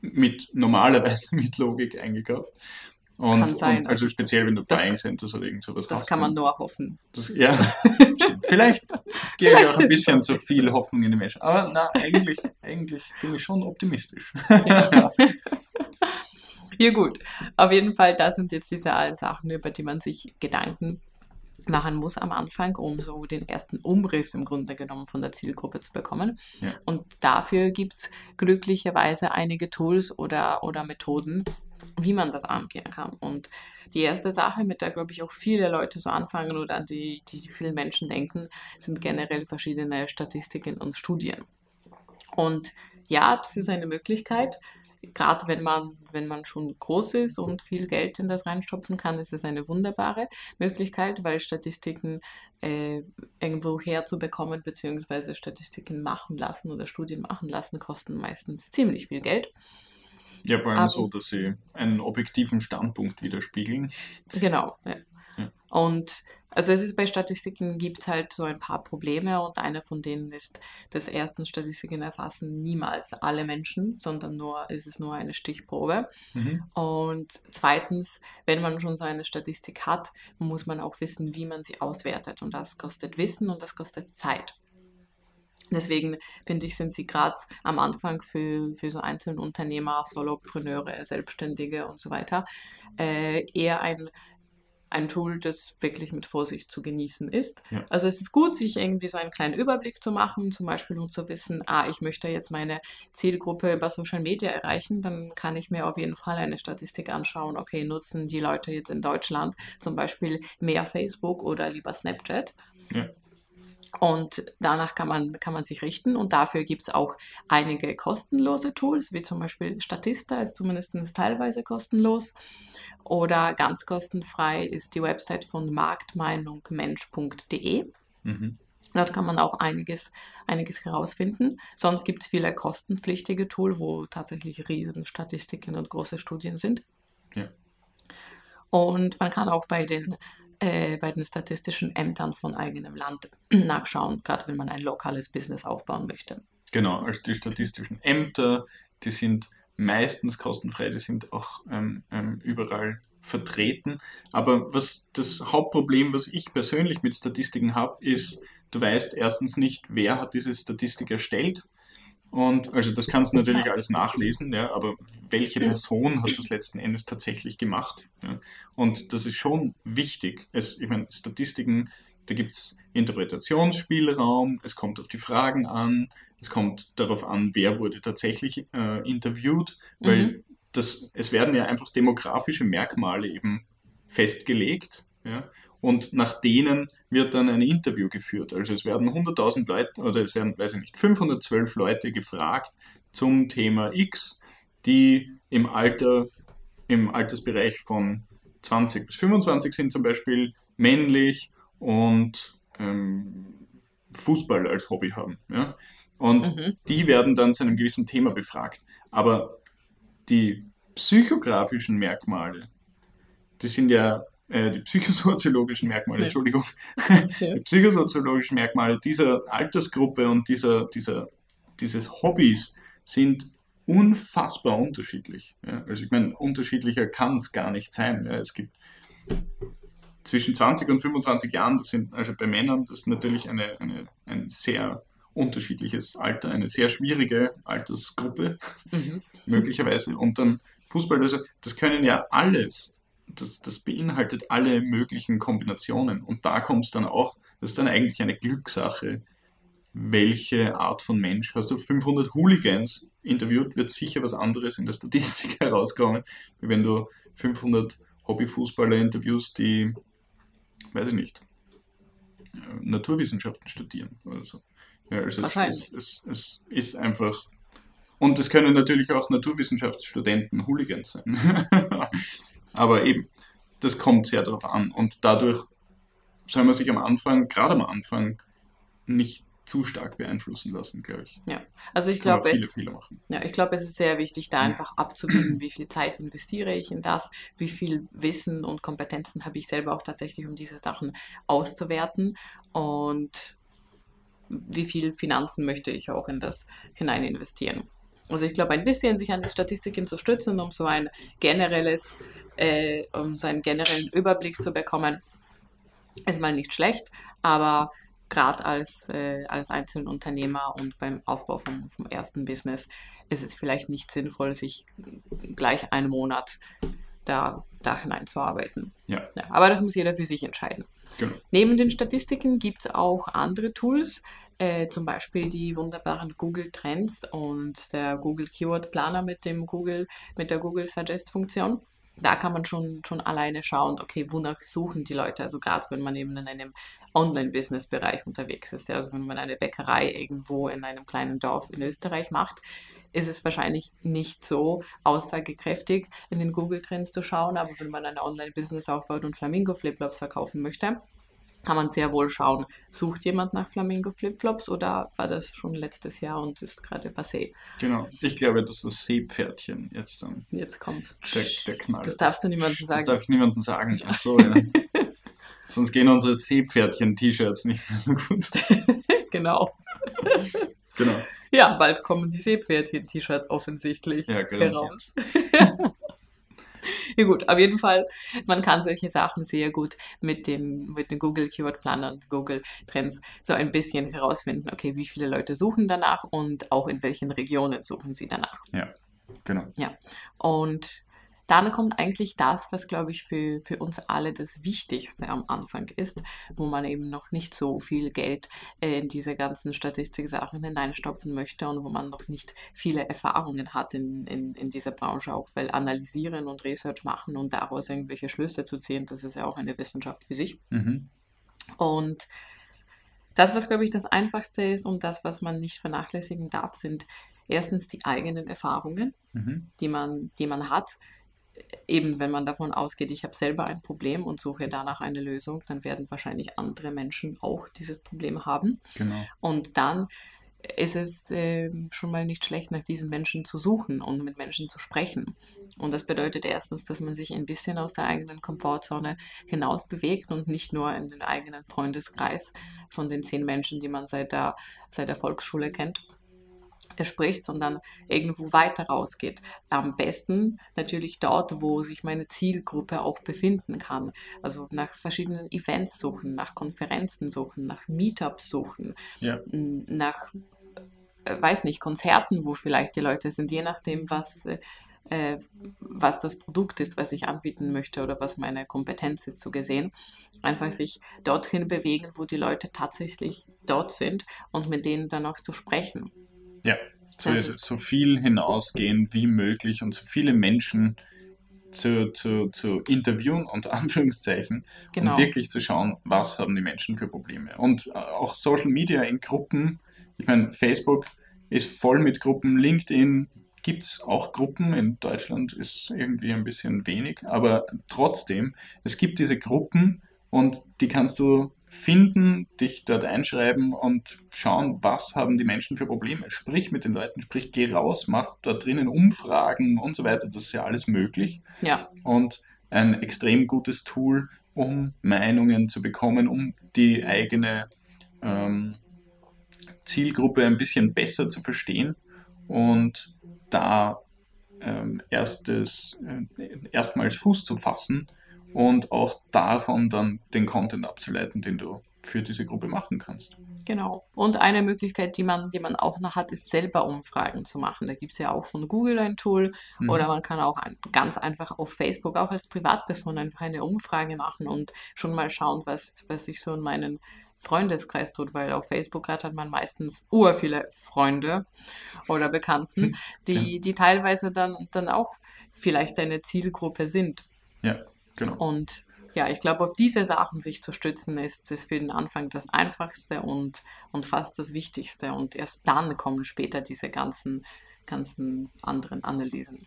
mit normalerweise [LAUGHS] mit Logik eingekauft. Und, kann sein. Und also, speziell, wenn du Buying Centers oder irgend sowas das hast. Das kann man nur hoffen. Das, ja, [LAUGHS] vielleicht [LAUGHS] gebe ich auch ein bisschen zu viel Hoffnung in die Menschen. Aber na, eigentlich, eigentlich bin ich schon optimistisch. Ja. ja gut, auf jeden Fall, das sind jetzt diese allen Sachen, über die man sich Gedanken machen muss am Anfang, um so den ersten Umriss im Grunde genommen von der Zielgruppe zu bekommen. Ja. Und dafür gibt es glücklicherweise einige Tools oder, oder Methoden, wie man das angehen kann. Und die erste Sache, mit der, glaube ich, auch viele Leute so anfangen oder an die, die viele Menschen denken, sind generell verschiedene Statistiken und Studien. Und ja, das ist eine Möglichkeit. Gerade wenn man, wenn man schon groß ist und viel Geld in das reinstopfen kann, ist es eine wunderbare Möglichkeit, weil Statistiken äh, irgendwo herzubekommen, beziehungsweise Statistiken machen lassen oder Studien machen lassen, kosten meistens ziemlich viel Geld. Ja, vor allem Aber, so, dass sie einen objektiven Standpunkt widerspiegeln. Genau, ja. Und also es ist bei Statistiken gibt es halt so ein paar Probleme und einer von denen ist, dass erstens Statistiken erfassen niemals alle Menschen, sondern nur ist es nur eine Stichprobe. Mhm. Und zweitens, wenn man schon so eine Statistik hat, muss man auch wissen, wie man sie auswertet. Und das kostet Wissen und das kostet Zeit. Deswegen finde ich, sind sie gerade am Anfang für, für so einzelne Unternehmer, Solopreneure, Selbstständige und so weiter äh, eher ein ein Tool, das wirklich mit Vorsicht zu genießen ist. Ja. Also es ist gut, sich irgendwie so einen kleinen Überblick zu machen, zum Beispiel um zu wissen, ah, ich möchte jetzt meine Zielgruppe über Social Media erreichen, dann kann ich mir auf jeden Fall eine Statistik anschauen, okay, nutzen die Leute jetzt in Deutschland zum Beispiel mehr Facebook oder lieber Snapchat. Ja. Und danach kann man, kann man sich richten und dafür gibt es auch einige kostenlose Tools, wie zum Beispiel Statista ist zumindest teilweise kostenlos. Oder ganz kostenfrei ist die Website von marktmeinungmensch.de. Mhm. Dort kann man auch einiges, einiges herausfinden. Sonst gibt es viele kostenpflichtige Tools, wo tatsächlich Riesenstatistiken und große Studien sind. Ja. Und man kann auch bei den, äh, bei den statistischen Ämtern von eigenem Land [CLEARS THROAT] nachschauen, gerade wenn man ein lokales Business aufbauen möchte. Genau, also die statistischen Ämter, die sind meistens kostenfrei, die sind auch ähm, ähm, überall vertreten. Aber was das Hauptproblem, was ich persönlich mit Statistiken habe, ist, du weißt erstens nicht, wer hat diese Statistik erstellt. Und also das kannst du natürlich alles nachlesen, ja, aber welche Person hat das letzten Endes tatsächlich gemacht? Ja? Und das ist schon wichtig. Es, ich meine, Statistiken, da gibt es Interpretationsspielraum, es kommt auf die Fragen an, es kommt darauf an, wer wurde tatsächlich äh, interviewt, weil mhm. das, es werden ja einfach demografische Merkmale eben festgelegt. Ja, und nach denen wird dann ein Interview geführt. Also es werden 100.000 Leute oder es werden, weiß ich nicht, 512 Leute gefragt zum Thema X, die im Alter, im Altersbereich von 20 bis 25 sind zum Beispiel männlich und ähm, Fußball als Hobby haben. Ja? Und mhm. die werden dann zu einem gewissen Thema befragt. Aber die psychografischen Merkmale, die sind ja äh, die psychosoziologischen Merkmale, ja. Entschuldigung, ja. die psychosoziologischen Merkmale dieser Altersgruppe und dieser, dieser, dieses Hobbys sind unfassbar unterschiedlich. Ja? Also ich meine, unterschiedlicher kann es gar nicht sein. Ja? Es gibt zwischen 20 und 25 Jahren, das sind also bei Männern, das ist natürlich eine, eine, ein sehr unterschiedliches Alter, eine sehr schwierige Altersgruppe, mhm. möglicherweise. Und dann Fußball, also das können ja alles, das, das beinhaltet alle möglichen Kombinationen. Und da kommt es dann auch, das ist dann eigentlich eine Glückssache, welche Art von Mensch. Hast du 500 Hooligans interviewt, wird sicher was anderes in der Statistik [LAUGHS] herauskommen, wie wenn du 500 Hobbyfußballer interviewst, die, weiß ich nicht, äh, Naturwissenschaften studieren oder so. Ja, also es, es, es, es, ist einfach. Und es können natürlich auch Naturwissenschaftsstudenten Hooligans sein. [LAUGHS] Aber eben, das kommt sehr darauf an. Und dadurch soll man sich am Anfang, gerade am Anfang, nicht zu stark beeinflussen lassen, glaube ich. Ja, also ich glaube, viele machen. Ja, ich glaube, es ist sehr wichtig, da einfach abzugeben, wie viel Zeit investiere ich in das, wie viel Wissen und Kompetenzen habe ich selber auch tatsächlich, um diese Sachen auszuwerten. Und wie viel Finanzen möchte ich auch in das hinein investieren. Also ich glaube, ein bisschen sich an die Statistiken zu stützen, um so ein generelles, äh, um so einen generellen Überblick zu bekommen, ist mal nicht schlecht, aber gerade als, äh, als Einzelunternehmer und beim Aufbau vom, vom ersten Business ist es vielleicht nicht sinnvoll, sich gleich einen Monat da, da hineinzuarbeiten. Ja. ja. Aber das muss jeder für sich entscheiden. Genau. Neben den Statistiken gibt es auch andere Tools, äh, zum Beispiel die wunderbaren Google Trends und der Google Keyword Planer mit dem Google, mit der Google Suggest Funktion. Da kann man schon, schon alleine schauen, okay, wonach suchen die Leute. Also gerade wenn man eben in einem Online-Business-Bereich unterwegs ist. Ja, also wenn man eine Bäckerei irgendwo in einem kleinen Dorf in Österreich macht, ist es wahrscheinlich nicht so aussagekräftig, in den Google-Trends zu schauen. Aber wenn man ein Online-Business aufbaut und Flamingo-Flipflops verkaufen möchte, kann man sehr wohl schauen, sucht jemand nach Flamingo Flipflops oder war das schon letztes Jahr und ist gerade passé? Genau, ich glaube, dass das Seepferdchen jetzt dann. Jetzt kommt. Der, der Knall. Das darfst du niemandem sagen. Das darf ich niemandem sagen. Ach so, ja. [LAUGHS] Sonst gehen unsere Seepferdchen-T-Shirts nicht mehr so gut. [LAUGHS] genau. Genau. Ja, bald kommen die Seepferdchen-T-Shirts offensichtlich Ja, garantiert. heraus. [LAUGHS] ja gut, auf jeden Fall, man kann solche Sachen sehr gut mit dem, mit dem Google Keyword Planner und Google Trends so ein bisschen herausfinden, okay, wie viele Leute suchen danach und auch in welchen Regionen suchen sie danach. Ja, genau. Ja, und dann kommt eigentlich das, was, glaube ich, für, für uns alle das Wichtigste am Anfang ist, wo man eben noch nicht so viel Geld äh, in diese ganzen Statistiksachen hineinstopfen möchte und wo man noch nicht viele Erfahrungen hat in, in, in dieser Branche, auch weil analysieren und Research machen und daraus irgendwelche Schlüsse zu ziehen, das ist ja auch eine Wissenschaft für sich. Mhm. Und das, was, glaube ich, das Einfachste ist und das, was man nicht vernachlässigen darf, sind erstens die eigenen Erfahrungen, Mhm. die man, die man hat. Eben wenn man davon ausgeht, ich habe selber ein Problem und suche danach eine Lösung, dann werden wahrscheinlich andere Menschen auch dieses Problem haben. Genau. Und dann ist es ähm, schon mal nicht schlecht, nach diesen Menschen zu suchen und mit Menschen zu sprechen. Und das bedeutet erstens, dass man sich ein bisschen aus der eigenen Komfortzone hinaus bewegt und nicht nur in den eigenen Freundeskreis von den zehn Menschen, die man seit der, seit der Volksschule kennt, spricht, sondern irgendwo weiter rausgeht. Am besten natürlich dort, wo sich meine Zielgruppe auch befinden kann. Also nach verschiedenen Events suchen, nach Konferenzen suchen, nach Meetups suchen, Ja. nach, äh, weiß nicht, Konzerten, wo vielleicht die Leute sind, je nachdem, was, äh, äh, was das Produkt ist, was ich anbieten möchte oder was meine Kompetenz ist, so gesehen. Einfach sich dorthin bewegen, wo die Leute tatsächlich dort sind und mit denen dann auch zu sprechen. Ja, so ist- So viel hinausgehen wie möglich und so viele Menschen zu, zu, zu interviewen, [LAUGHS] unter Anführungszeichen, Genau. und wirklich zu schauen, was haben die Menschen für Probleme. Und äh, auch Social Media in Gruppen, ich meine, Facebook ist voll mit Gruppen, LinkedIn gibt es auch Gruppen, in Deutschland ist irgendwie ein bisschen wenig, aber trotzdem, es gibt diese Gruppen und die kannst du finden, dich dort einschreiben und schauen, was haben die Menschen für Probleme. Sprich mit den Leuten, sprich, geh raus, mach dort drinnen Umfragen und so weiter, das ist ja alles möglich Ja, und ein extrem gutes Tool, um Meinungen zu bekommen, um die eigene ähm, Zielgruppe ein bisschen besser zu verstehen und da ähm, erstes, äh, erstmals Fuß zu fassen und auch davon dann den Content abzuleiten, den du für diese Gruppe machen kannst. Genau. Und eine Möglichkeit, die man, die man auch noch hat, ist selber Umfragen zu machen. Da gibt es ja auch von Google ein Tool Mhm. oder man kann auch ein, ganz einfach auf Facebook auch als Privatperson einfach eine Umfrage machen und schon mal schauen, was, was sich so in meinen Freundeskreis tut, weil auf Facebook gerade hat man meistens ur viele Freunde oder Bekannten, die, die teilweise dann, dann auch vielleicht deine Zielgruppe sind. Ja, genau. Und ja, ich glaube, auf diese Sachen sich zu stützen, ist, ist für den Anfang das Einfachste und, und fast das Wichtigste. Und erst dann kommen später diese ganzen, ganzen anderen Analysen.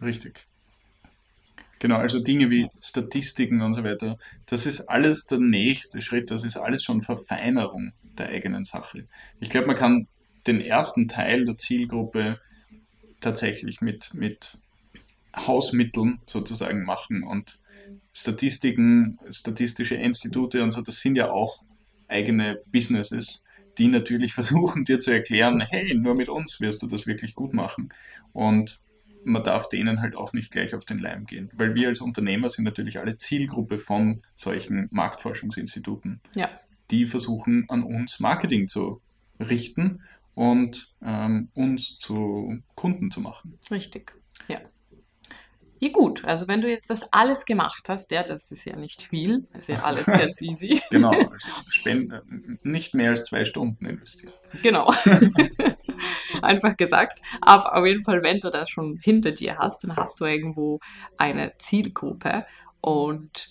Richtig. Genau, also Dinge wie Statistiken und so weiter, das ist alles der nächste Schritt, das ist alles schon Verfeinerung der eigenen Sache. Ich glaube, man kann den ersten Teil der Zielgruppe tatsächlich mit, mit Hausmitteln sozusagen machen und Statistiken, statistische Institute und so, das sind ja auch eigene Businesses, die natürlich [LAUGHS] versuchen dir zu erklären, hey, nur mit uns wirst du das wirklich gut machen. Und man darf denen halt auch nicht gleich auf den Leim gehen, weil wir als Unternehmer sind natürlich alle Zielgruppe von solchen Marktforschungsinstituten, Ja, die versuchen an uns Marketing zu richten und ähm, uns zu Kunden zu machen. richtig. Ja. Ja gut, also wenn du jetzt das alles gemacht hast, ja, das ist ja nicht viel, ist ja alles ganz [LAUGHS] easy. Genau, [LAUGHS] spend, nicht mehr als zwei Stunden investieren. Genau. [LAUGHS] einfach gesagt. Aber auf jeden Fall, wenn du das schon hinter dir hast, dann hast du irgendwo eine Zielgruppe und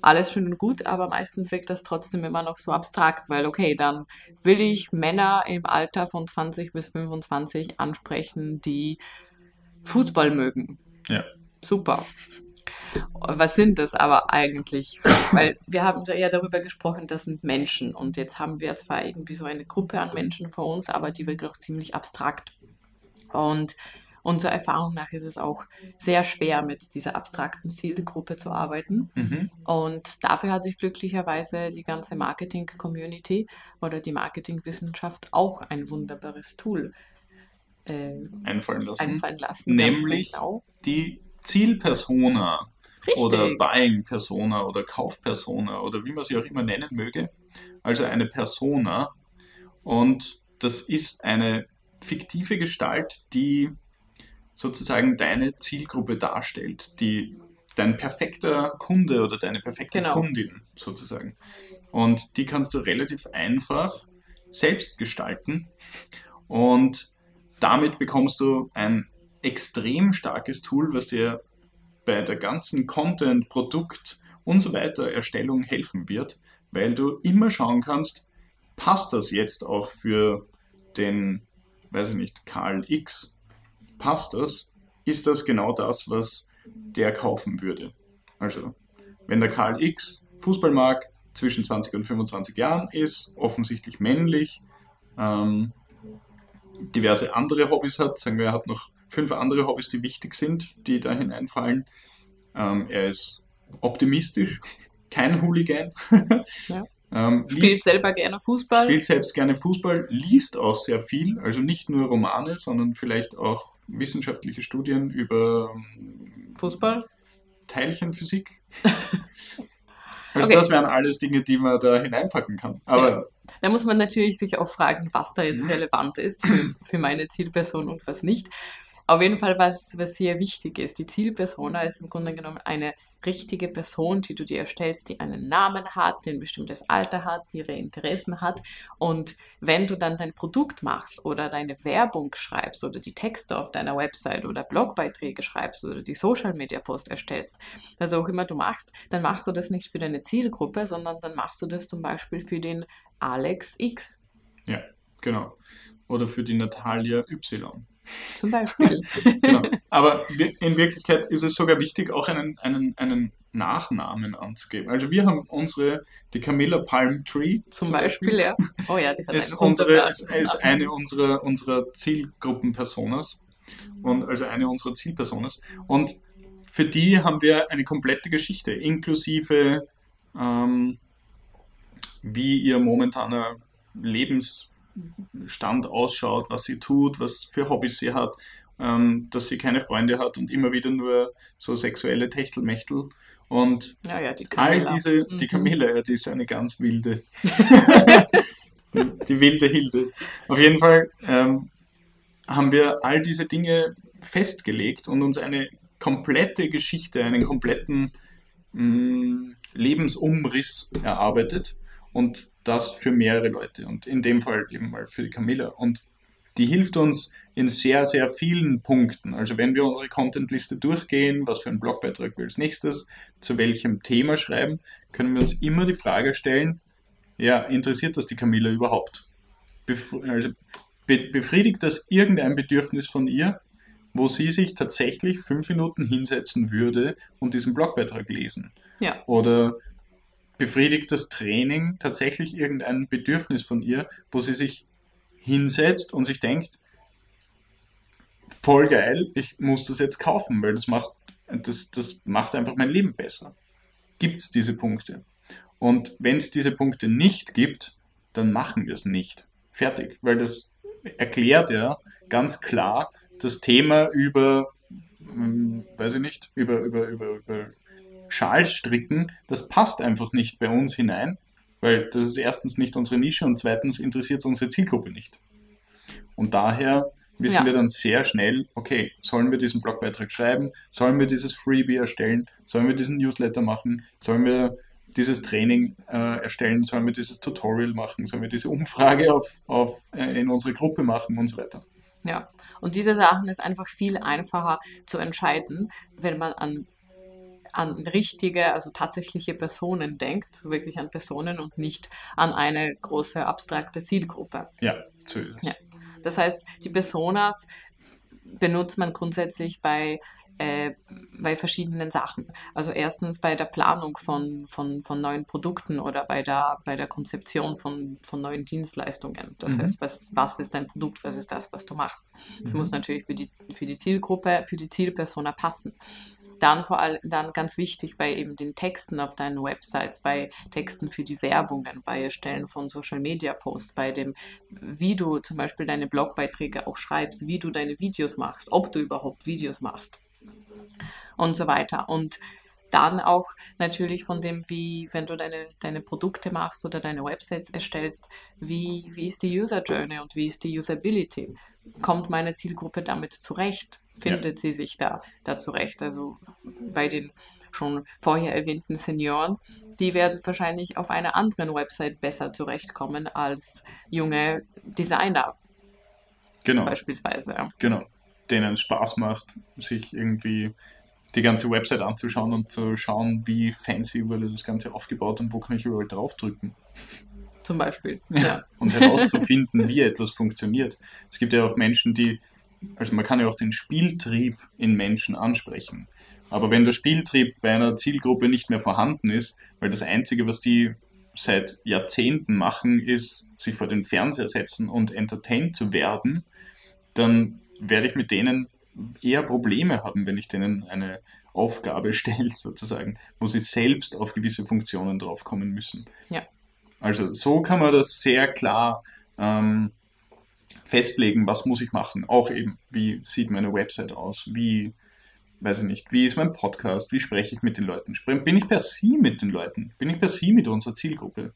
alles schön und gut, aber meistens wirkt das trotzdem immer noch so abstrakt, weil okay, dann will ich Männer im Alter von 20 bis 25 ansprechen, die Fußball mögen. Ja. Super. Was sind das aber eigentlich? Weil wir haben ja darüber gesprochen, das sind Menschen. Und jetzt haben wir zwar irgendwie so eine Gruppe an Menschen vor uns, aber die wirkt auch ziemlich abstrakt. Und unserer Erfahrung nach ist es auch sehr schwer, mit dieser abstrakten Zielgruppe zu arbeiten. Mhm. Und dafür hat sich glücklicherweise die ganze Marketing-Community oder die Marketingwissenschaft auch ein wunderbares Tool äh, einfallen lassen. einfallen lassen. Nämlich genau. die Zielpersona Richtig. oder Buying-Persona oder Kaufpersona oder wie man sie auch immer nennen möge. Also eine Persona. Und das ist eine fiktive Gestalt, die sozusagen deine Zielgruppe darstellt, die dein perfekter Kunde oder deine perfekte Genau. Kundin sozusagen. Und die kannst du relativ einfach selbst gestalten und damit bekommst du ein extrem starkes Tool, was dir bei der ganzen Content, Produkt und so weiter Erstellung helfen wird, weil du immer schauen kannst, passt das jetzt auch für den, weiß ich nicht, Karl X? Passt das? Ist das genau das, was der kaufen würde? Also, wenn der Karl X Fußball mag, zwischen 20 und 25 Jahren ist, offensichtlich männlich, ähm, diverse andere Hobbys hat, sagen wir, er hat noch fünf andere Hobbys, die wichtig sind, die da hineinfallen. Ähm, er ist optimistisch, kein Hooligan. [LAUGHS] Ja. ähm, Spielt liest, selber gerne Fußball. spielt selbst gerne Fußball, liest auch sehr viel, also nicht nur Romane, sondern vielleicht auch wissenschaftliche Studien über ähm, Fußball. Teilchenphysik. [LAUGHS] Also Okay. das wären alles Dinge, die man da hineinpacken kann. Aber Da muss man natürlich sich auch fragen, was da Mhm. jetzt relevant ist für, für meine Zielperson und was nicht. Auf jeden Fall, was, was sehr wichtig ist, die Zielpersona ist im Grunde genommen eine richtige Person, die du dir erstellst, die einen Namen hat, die ein bestimmtes Alter hat, die ihre Interessen hat. Und wenn du dann dein Produkt machst oder deine Werbung schreibst oder die Texte auf deiner Website oder Blogbeiträge schreibst oder die Social Media Post erstellst, was auch immer du machst, dann machst du das nicht für deine Zielgruppe, sondern dann machst du das zum Beispiel für den Alex X ja, genau. Oder für die Natalia Y. zum Beispiel. Genau. Aber in Wirklichkeit ist es sogar wichtig, auch einen, einen, einen Nachnamen anzugeben. Also wir haben unsere, die Camilla Palm Tree zum Beispiel, ja. Oh ja, die hat [LAUGHS] ist, unsere, ist, ist eine unserer, unserer Zielgruppenpersonas und also eine unserer Zielpersonas. Und für die haben wir eine komplette Geschichte, inklusive ähm, wie ihr momentaner Lebensstand ausschaut, was sie tut, was für Hobbys sie hat, ähm, dass sie keine Freunde hat und immer wieder nur so sexuelle Techtelmechtel. Und Ja, ja, die all diese, die Mhm. Camilla, ja, die ist eine ganz wilde. [LAUGHS] die, die wilde Hilde. Auf jeden Fall ähm, haben wir all diese Dinge festgelegt und uns eine komplette Geschichte, einen kompletten mh, Lebensumriss erarbeitet und das für mehrere Leute und in dem Fall eben mal für die Camilla. Und die hilft uns in sehr, sehr vielen Punkten. Also wenn wir unsere Contentliste durchgehen, was für einen Blogbeitrag wir als nächstes, zu welchem Thema schreiben, können wir uns immer die Frage stellen, ja, interessiert das die Camilla überhaupt? Bef also be befriedigt das irgendein Bedürfnis von ihr, wo sie sich tatsächlich fünf Minuten hinsetzen würde und diesen Blogbeitrag lesen? Ja. Oder befriedigt das Training tatsächlich irgendein Bedürfnis von ihr, wo sie sich hinsetzt und sich denkt, voll geil, ich muss das jetzt kaufen, weil das macht, das, das macht einfach mein Leben besser. Gibt es diese Punkte? Und wenn es diese Punkte nicht gibt, dann machen wir es nicht. Fertig. Weil das erklärt ja ganz klar das Thema über, hm, weiß ich nicht, über, über, über, über Schalstricken, das passt einfach nicht bei uns hinein, weil das ist erstens nicht unsere Nische und zweitens interessiert es unsere Zielgruppe nicht. Und daher wissen Ja. wir dann sehr schnell, okay, sollen wir diesen Blogbeitrag schreiben, sollen wir dieses Freebie erstellen, sollen wir diesen Newsletter machen, sollen wir dieses Training äh, erstellen, sollen wir dieses Tutorial machen, sollen wir diese Umfrage auf, auf, äh, in unsere Gruppe machen und so weiter. Ja, und diese Sachen ist einfach viel einfacher zu entscheiden, wenn man an, an richtige, also tatsächliche Personen denkt, wirklich an Personen und nicht an eine große abstrakte Zielgruppe. Ja, so ist es. Ja. Das heißt, die Personas benutzt man grundsätzlich bei äh, bei verschiedenen Sachen. Also erstens bei der Planung von, von, von neuen Produkten oder bei der, bei der Konzeption von, von neuen Dienstleistungen. Das Mhm. heißt, was, was ist dein Produkt, was ist das, was du machst. Das Mhm. muss natürlich für die, für die Zielgruppe, für die Zielpersona passen. Dann vor allem dann ganz wichtig bei eben den Texten auf deinen Websites, bei Texten für die Werbungen, bei Erstellen von Social Media Posts, bei dem, wie du zum Beispiel deine Blogbeiträge auch schreibst, wie du deine Videos machst, ob du überhaupt Videos machst und so weiter. Und dann auch natürlich von dem, wie, wenn du deine, deine Produkte machst oder deine Websites erstellst, wie, wie ist die User Journey und wie ist die Usability? Kommt meine Zielgruppe damit zurecht? Findet sie sich da, da zurecht? Also bei den schon vorher erwähnten Senioren, die werden wahrscheinlich auf einer anderen Website besser zurechtkommen als junge Designer Genau. beispielsweise. ja. Genau. Denen es Spaß macht, sich irgendwie die ganze Website anzuschauen und zu schauen, wie fancy wurde das Ganze aufgebaut und wo kann ich überall draufdrücken. Zum Beispiel. Ja. Und herauszufinden, wie etwas funktioniert. Es gibt ja auch Menschen, die, also man kann ja auch den Spieltrieb in Menschen ansprechen. Aber wenn der Spieltrieb bei einer Zielgruppe nicht mehr vorhanden ist, weil das Einzige, was die seit Jahrzehnten machen, ist, sich vor den Fernseher setzen und entertained zu werden, dann werde ich mit denen eher Probleme haben, wenn ich denen eine Aufgabe [LAUGHS] stelle, sozusagen, wo sie selbst auf gewisse Funktionen draufkommen müssen. Ja. Also so kann man das sehr klar ähm, festlegen, was muss ich machen. Auch eben, wie sieht meine Website aus, wie, weiß ich nicht, wie ist mein Podcast, wie spreche ich mit den Leuten. Bin ich per Sie mit den Leuten? Bin ich per Sie mit unserer Zielgruppe?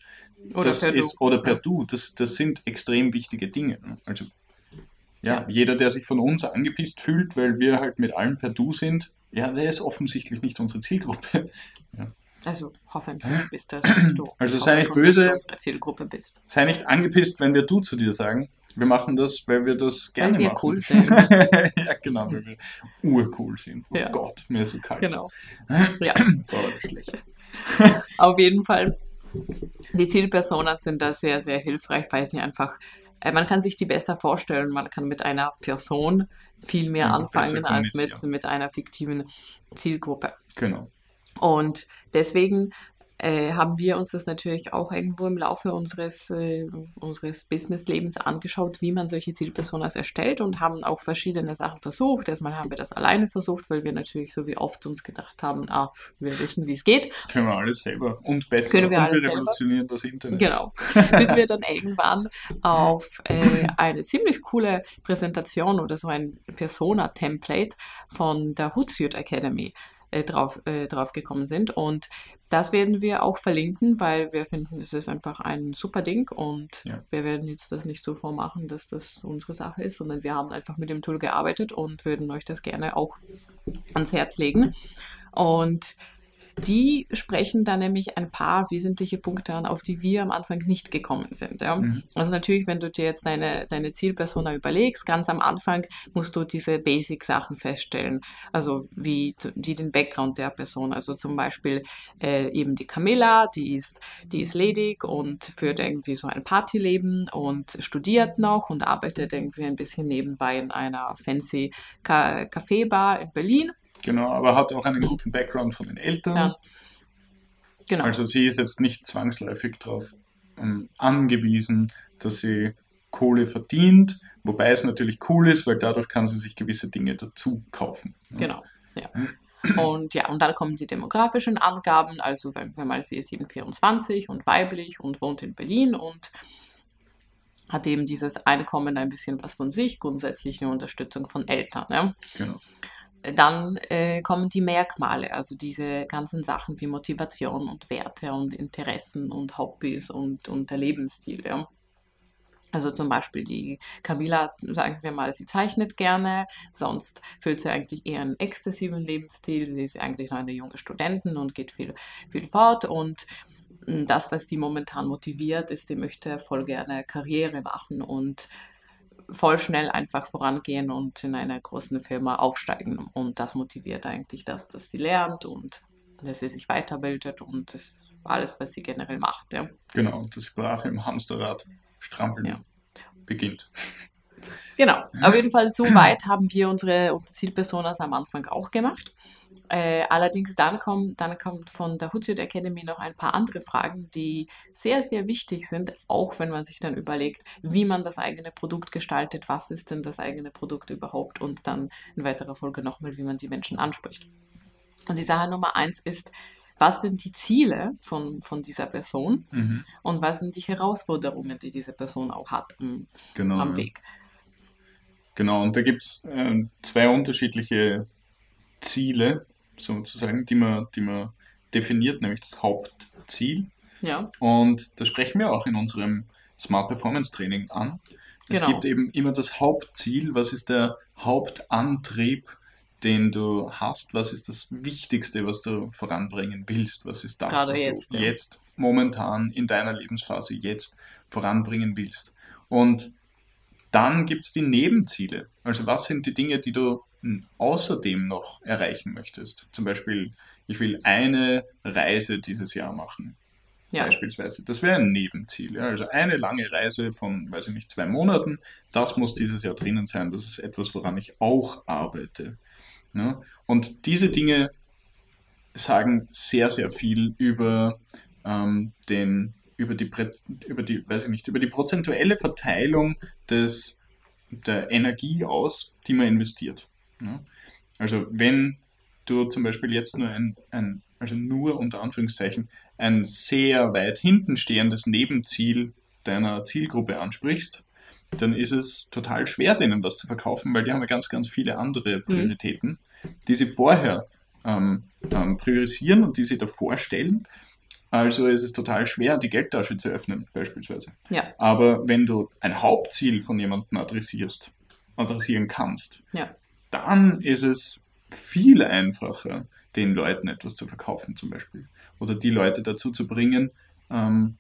Oder das per Du. ist, Oder per Du. Das, das sind extrem wichtige Dinge. ne? Also ja, Ja. jeder, der sich von uns angepisst fühlt, weil wir halt mit allen per Du sind, ja, der ist offensichtlich nicht unsere Zielgruppe. [LAUGHS] Also hoffentlich bist das du. [CLEARS THROAT] Also sei nicht böse. Du unsere Zielgruppe bist. Sei nicht angepisst, wenn wir Du zu dir sagen. Wir machen das, weil wir das gerne wir machen. cool [LAUGHS] sind. ja, genau, weil wir urcool sind. Oh Ja. Gott, mir ist so kalt. Genau. [CLEARS THROAT] Ja, aber schlecht. [LAUGHS] auf jeden Fall. Die Zielpersonas sind da sehr, sehr hilfreich, weil sie einfach, äh, man kann sich die besser vorstellen, man kann mit einer Person viel mehr besser anfangen als mit, mit einer fiktiven Zielgruppe. Genau. Und deswegen äh, haben wir uns das natürlich auch irgendwo im Laufe unseres, äh, unseres Businesslebens angeschaut, wie man solche Zielpersonas erstellt und haben auch verschiedene Sachen versucht. Erstmal haben wir das alleine versucht, weil wir natürlich so wie oft uns gedacht haben, ah, wir wissen, wie es geht. Können wir alles selber. Und besser. Können wir und alles wir selber. revolutionieren das Internet. Genau. [LAUGHS] Bis wir dann irgendwann auf äh, eine ziemlich coole Präsentation oder so ein Persona-Template von der Hootsuite Academy äh, drauf, äh, drauf gekommen sind. Und das werden wir auch verlinken, weil wir finden, es ist einfach ein super Ding und Ja. wir werden jetzt das nicht so vormachen, dass das unsere Sache ist, sondern wir haben einfach mit dem Tool gearbeitet und würden euch das gerne auch ans Herz legen. Und die sprechen da nämlich ein paar wesentliche Punkte an, auf die wir am Anfang nicht gekommen sind. Ja? Mhm. Also natürlich, wenn du dir jetzt deine, deine Zielpersona überlegst, ganz am Anfang musst du diese Basic-Sachen feststellen. Also wie die den Background der Person. Also zum Beispiel äh, eben die Camilla, die ist, die ist ledig und führt irgendwie so ein Partyleben und studiert noch und arbeitet irgendwie ein bisschen nebenbei in einer fancy Ka Kaffeebar in Berlin. Genau, aber hat auch einen guten Background von den Eltern. Ja. Genau. Also sie ist jetzt nicht zwangsläufig darauf ähm, angewiesen, dass sie Kohle verdient, wobei es natürlich cool ist, weil dadurch kann sie sich gewisse Dinge dazu kaufen. Genau, ja. [CLEARS THROAT] Und ja, und dann kommen die demografischen Angaben, also sagen wir mal, sie ist eben 24 und weiblich und wohnt in Berlin und hat eben dieses Einkommen ein bisschen was von sich, grundsätzlich eine Unterstützung von Eltern. Ja. Genau. Dann äh, kommen die Merkmale, also diese ganzen Sachen wie Motivation und Werte und Interessen und Hobbys und, und der Lebensstil. Ja. Also zum Beispiel die Camilla, sagen wir mal, sie zeichnet gerne, sonst führt sie eigentlich eher einen exzessiven Lebensstil. Sie ist eigentlich noch eine junge Studentin und geht viel, viel fort und das, was sie momentan motiviert, ist, sie möchte voll gerne Karriere machen und voll schnell einfach vorangehen und in einer großen Firma aufsteigen. Und das motiviert eigentlich das, dass sie lernt und dass sie sich weiterbildet und das alles, was sie generell macht. Ja. Genau, dass die Sprache im Hamsterrad strampeln ja. beginnt. Genau, auf jeden Fall so weit haben wir unsere, unsere Zielpersonas am Anfang auch gemacht. Äh, allerdings dann kommt, dann kommt von der Hootsuite Academy noch ein paar andere Fragen, die sehr, sehr wichtig sind, auch wenn man sich dann überlegt, wie man das eigene Produkt gestaltet, was ist denn das eigene Produkt überhaupt und dann in weiterer Folge nochmal, wie man die Menschen anspricht. Und die Sache Nummer eins ist, was sind die Ziele von, von dieser Person mhm. und was sind die Herausforderungen, die diese Person auch hat am, genau, am Weg. Genau, und da gibt es äh, zwei unterschiedliche Ziele, sozusagen, die man, die man definiert, nämlich das Hauptziel. Ja. Und das sprechen wir auch in unserem Smart Performance Training an. Es genau. gibt eben immer das Hauptziel, was ist der Hauptantrieb, den du hast, was ist das Wichtigste, was du voranbringen willst, was ist das, Gerade was jetzt, du ja. jetzt momentan in deiner Lebensphase jetzt voranbringen willst. Und dann gibt es die Nebenziele. Also was sind die Dinge, die du außerdem noch erreichen möchtest? Zum Beispiel, ich will eine Reise dieses Jahr machen. Ja. Beispielsweise. Das wäre ein Nebenziel. Ja? Also eine lange Reise von, weiß ich nicht, zwei Monaten, das muss dieses Jahr drinnen sein. Das ist etwas, woran ich auch arbeite. Ja? Und diese Dinge sagen sehr, sehr viel über ähm, den über die, über die, weiß ich nicht, über die prozentuelle Verteilung des, der Energie aus, die man investiert. Ja? Also wenn du zum Beispiel jetzt nur ein, ein, also nur unter Anführungszeichen, ein sehr weit hinten stehendes Nebenziel deiner Zielgruppe ansprichst, dann ist es total schwer, denen was zu verkaufen, weil die haben ja ganz, ganz viele andere mhm. Prioritäten, mhm. die sie vorher ähm, ähm, priorisieren und die sie davor stellen. Also ist es total schwer, die Geldtasche zu öffnen, beispielsweise. Ja. Aber wenn du ein Hauptziel von jemandem adressierst, adressieren kannst, ja. dann ist es viel einfacher, den Leuten etwas zu verkaufen, zum Beispiel. Oder die Leute dazu zu bringen, ähm,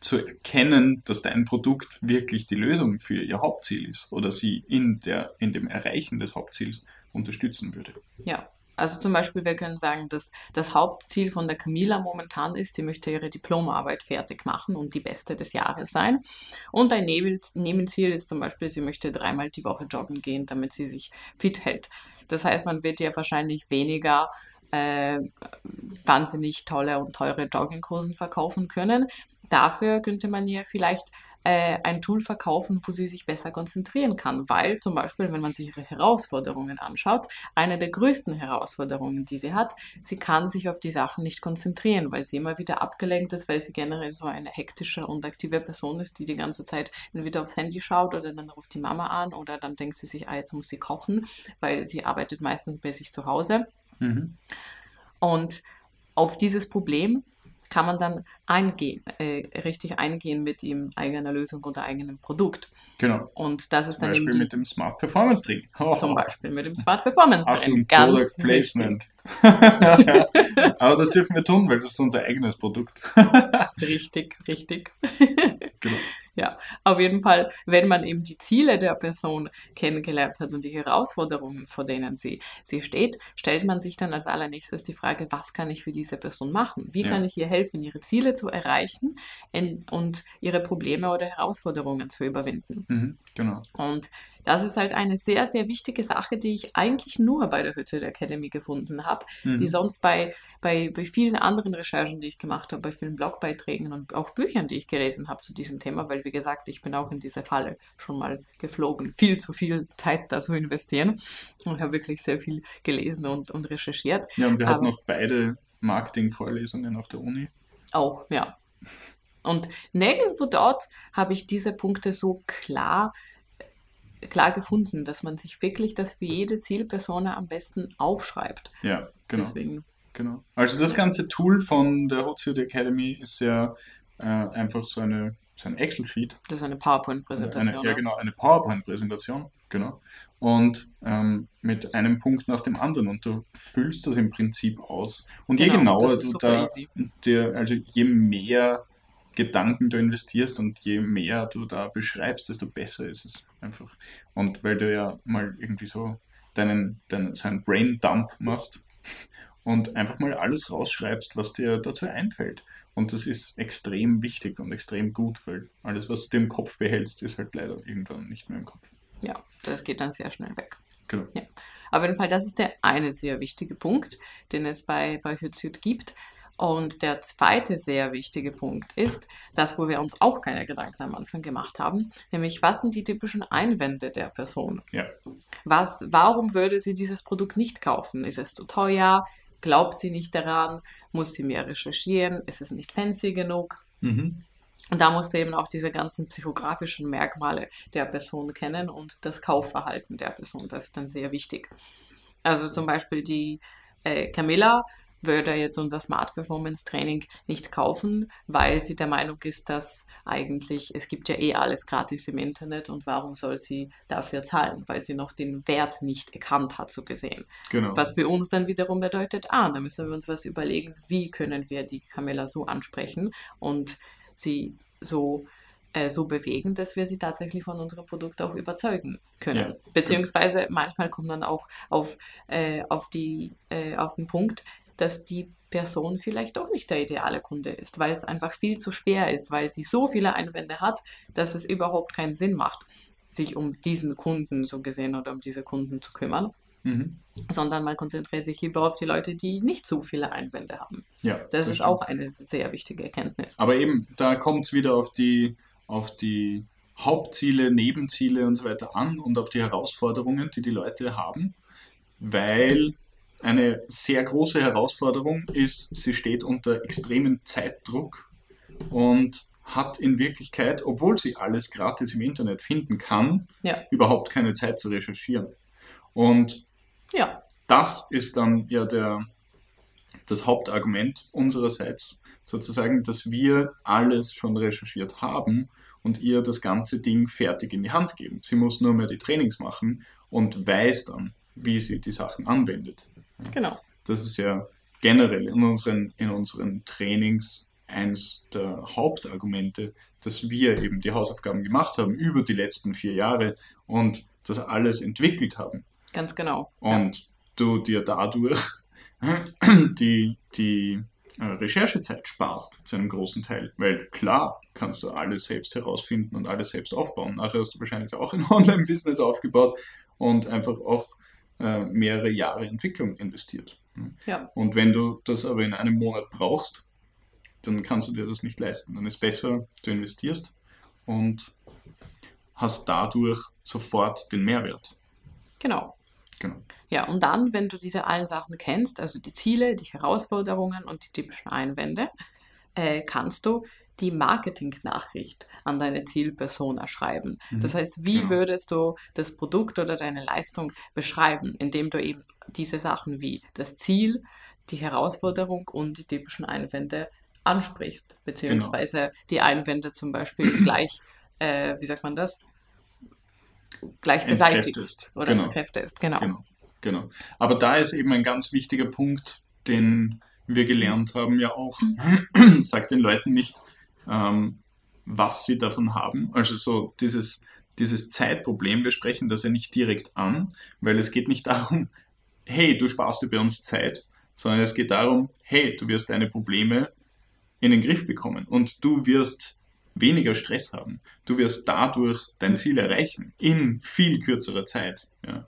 zu erkennen, dass dein Produkt wirklich die Lösung für ihr Hauptziel ist oder sie in, der, in dem Erreichen des Hauptziels unterstützen würde. Ja, also zum Beispiel, wir können sagen, dass das Hauptziel von der Camila momentan ist, sie möchte ihre Diplomarbeit fertig machen und die beste des Jahres sein. Und ein Nebenziel ist zum Beispiel, sie möchte dreimal die Woche joggen gehen, damit sie sich fit hält. Das heißt, man wird ja wahrscheinlich weniger äh, wahnsinnig tolle und teure Jogginghosen verkaufen können. Dafür könnte man ja vielleicht äh, ein Tool verkaufen, wo sie sich besser konzentrieren kann. Weil zum Beispiel, wenn man sich ihre Herausforderungen anschaut, eine der größten Herausforderungen, die sie hat, sie kann sich auf die Sachen nicht konzentrieren, weil sie immer wieder abgelenkt ist, weil sie generell so eine hektische und aktive Person ist, die die ganze Zeit entweder aufs Handy schaut oder dann ruft die Mama an oder dann denkt sie sich, ah, jetzt muss sie kochen, weil sie arbeitet meistens bei sich zu Hause. Mhm. Und auf dieses Problem kann man dann eingehen, äh, richtig eingehen mit ihm eigener Lösung oder eigenem Produkt. Genau. Und das ist dann zum Beispiel die, mit dem Smart Performance Training. [LAUGHS] Oh. Zum Beispiel mit dem [LAUGHS] Smart Performance Training. Ganz Product Placement. [LAUGHS] Aber das dürfen wir tun, weil das ist unser eigenes Produkt. richtig, richtig. genau. Ja, auf jeden Fall, wenn man eben die Ziele der Person kennengelernt hat und die Herausforderungen, vor denen sie, sie steht, stellt man sich dann als allernächstes die Frage, was kann ich für diese Person machen? Wie ja. kann ich ihr helfen, ihre Ziele zu erreichen und ihre Probleme oder Herausforderungen zu überwinden? Mhm, genau. Und das ist halt eine sehr, sehr wichtige Sache, die ich eigentlich nur bei der Hütte der Academy gefunden habe, mhm. die sonst bei, bei, bei vielen anderen Recherchen, die ich gemacht habe, bei vielen Blogbeiträgen und auch Büchern, die ich gelesen habe zu diesem Thema, weil wie gesagt, ich bin auch in diese Falle schon mal geflogen, viel zu viel Zeit da zu investieren und habe wirklich sehr viel gelesen und, und recherchiert. Ja, und wir hatten noch beide Marketing-Vorlesungen auf der Uni. Auch, ja. Und nirgendwo dort habe ich diese Punkte so klar klar gefunden, dass man sich wirklich das für jede Zielperson am besten aufschreibt. Ja, genau. Deswegen. Genau. Also das ganze Tool von der Hootsuite Academy ist ja äh, einfach so eine so ein Excel-Sheet. Das ist eine PowerPoint-Präsentation. Ja, genau, eine PowerPoint-Präsentation, genau. Und ähm, mit einem Punkt nach dem anderen und du füllst das im Prinzip aus. Und genau, je genauer du da, dir, also je mehr Gedanken du investierst und je mehr du da beschreibst, desto besser ist es einfach. Und weil du ja mal irgendwie so deinen, deinen so einen Brain Dump machst und einfach mal alles rausschreibst, was dir dazu einfällt. Und das ist extrem wichtig und extrem gut, weil alles, was du dir im Kopf behältst, ist halt leider irgendwann nicht mehr im Kopf. Ja, das geht dann sehr schnell weg. Genau. Ja. Auf jeden Fall, das ist der eine sehr wichtige Punkt, den es bei, bei Hootsuite gibt. Und der zweite sehr wichtige Punkt ist, das, wo wir uns auch keine Gedanken am Anfang gemacht haben, nämlich was sind die typischen Einwände der Person? Ja. Was, warum würde sie dieses Produkt nicht kaufen? Ist es zu teuer? Glaubt sie nicht daran? Muss sie mehr recherchieren? Ist es nicht fancy genug? Mhm. Und da musst du eben auch diese ganzen psychografischen Merkmale der Person kennen und das Kaufverhalten der Person. Das ist dann sehr wichtig. Also zum Beispiel die äh, Camilla würde jetzt unser Smart Performance Training nicht kaufen, weil sie der Meinung ist, dass eigentlich es gibt ja eh alles gratis im Internet und warum soll sie dafür zahlen, weil sie noch den Wert nicht erkannt hat, so gesehen. Genau. Was für uns dann wiederum bedeutet, ah, da müssen wir uns was überlegen, wie können wir die Camilla so ansprechen und sie so äh, so bewegen, dass wir sie tatsächlich von unserem Produkt auch überzeugen können. Ja. Beziehungsweise manchmal kommt man auch auf, äh, auf, die, äh, auf den Punkt, dass die Person vielleicht doch nicht der ideale Kunde ist, weil es einfach viel zu schwer ist, weil sie so viele Einwände hat, dass es überhaupt keinen Sinn macht, sich um diesen Kunden so gesehen oder um diese Kunden zu kümmern, Mhm. sondern man konzentriert sich lieber auf die Leute, die nicht so viele Einwände haben. Ja, Das, ist stimmt. auch eine sehr wichtige Erkenntnis. Aber eben, da kommt es wieder auf die, auf die Hauptziele, Nebenziele und so weiter an und auf die Herausforderungen, die die Leute haben, weil eine sehr große Herausforderung ist, sie steht unter extremem Zeitdruck und hat in Wirklichkeit, obwohl sie alles gratis im Internet finden kann, Ja. überhaupt keine Zeit zu recherchieren. Und Ja, das ist dann ja der, das Hauptargument unsererseits, sozusagen, dass wir alles schon recherchiert haben und ihr das ganze Ding fertig in die Hand geben. Sie muss nur mehr die Trainings machen und weiß dann, wie sie die Sachen anwendet. Genau. Das ist ja generell in unseren, in unseren Trainings eins der Hauptargumente, dass wir eben die Hausaufgaben gemacht haben über die letzten vier Jahre und das alles entwickelt haben Ganz genau. Ja. und du dir dadurch [CLEARS THROAT] die, die äh, Recherchezeit sparst zu einem großen Teil. Weil klar kannst du alles selbst herausfinden und alles selbst aufbauen. Nachher hast du wahrscheinlich auch ein [LAUGHS] Online-Business aufgebaut und einfach auch äh, mehrere Jahre Entwicklung investiert. Ja. Und wenn du das aber in einem Monat brauchst, dann kannst du dir das nicht leisten. Dann ist besser, du investierst und hast dadurch sofort den Mehrwert. Genau. Genau. Ja, und dann, wenn du diese allen Sachen kennst, also die Ziele, die Herausforderungen und die typischen Einwände, äh, kannst du die Marketingnachricht an deine Zielpersona schreiben. Mhm. Das heißt, wie Genau. würdest du das Produkt oder deine Leistung beschreiben, indem du eben diese Sachen wie das Ziel, die Herausforderung und die typischen Einwände ansprichst, beziehungsweise die Einwände zum Beispiel [CLEARS THROAT] gleich, äh, wie sagt man das, gleich beseitigst oder Genau. entkräftest. Genau. Genau, genau. Aber da ist eben ein ganz wichtiger Punkt, den wir gelernt haben, ja auch, [CLEARS THROAT] sagt den Leuten nicht, ähm, was sie davon haben. Also so dieses, dieses Zeitproblem, wir sprechen das ja nicht direkt an, weil es geht nicht darum, hey, du sparst dir bei uns Zeit, sondern es geht darum, hey, du wirst deine Probleme in den Griff bekommen und du wirst weniger Stress haben. Du wirst dadurch dein Ziel erreichen in viel kürzerer Zeit. Ja.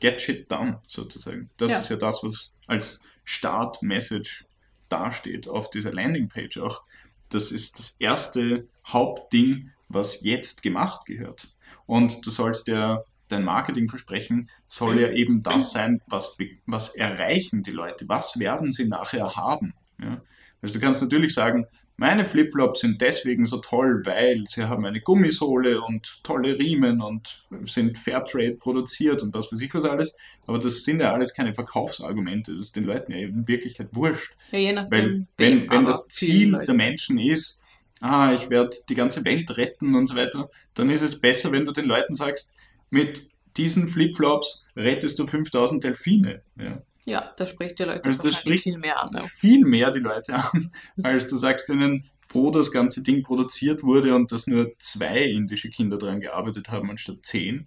Get shit done, sozusagen. Das Ja. ist ja das, was als Start-Message dasteht auf dieser Landingpage auch. Das ist das erste Hauptding, was jetzt gemacht gehört. Und du sollst ja, dein Marketingversprechen soll ja eben das sein, was, was erreichen die Leute, was werden sie nachher haben. Ja? Also du kannst natürlich sagen, meine Flipflops sind deswegen so toll, weil sie haben eine Gummisohle und tolle Riemen und sind Fairtrade produziert und was weiß ich was alles. Aber das sind ja alles keine Verkaufsargumente. Das ist den Leuten ja in Wirklichkeit wurscht. Ja, je nachdem, Weil wenn, wenn das Ziel der Menschen ist, ah, ich werde die ganze Welt retten und so weiter, dann ist es besser, wenn du den Leuten sagst, mit diesen Flipflops rettest du 5000 Delfine. Ja. Ja, das spricht die Leute Also das spricht viel mehr an. Ja. Viel mehr die Leute an, [LAUGHS] als du sagst ihnen, wo das ganze Ding produziert wurde und dass nur zwei indische Kinder daran gearbeitet haben anstatt zehn.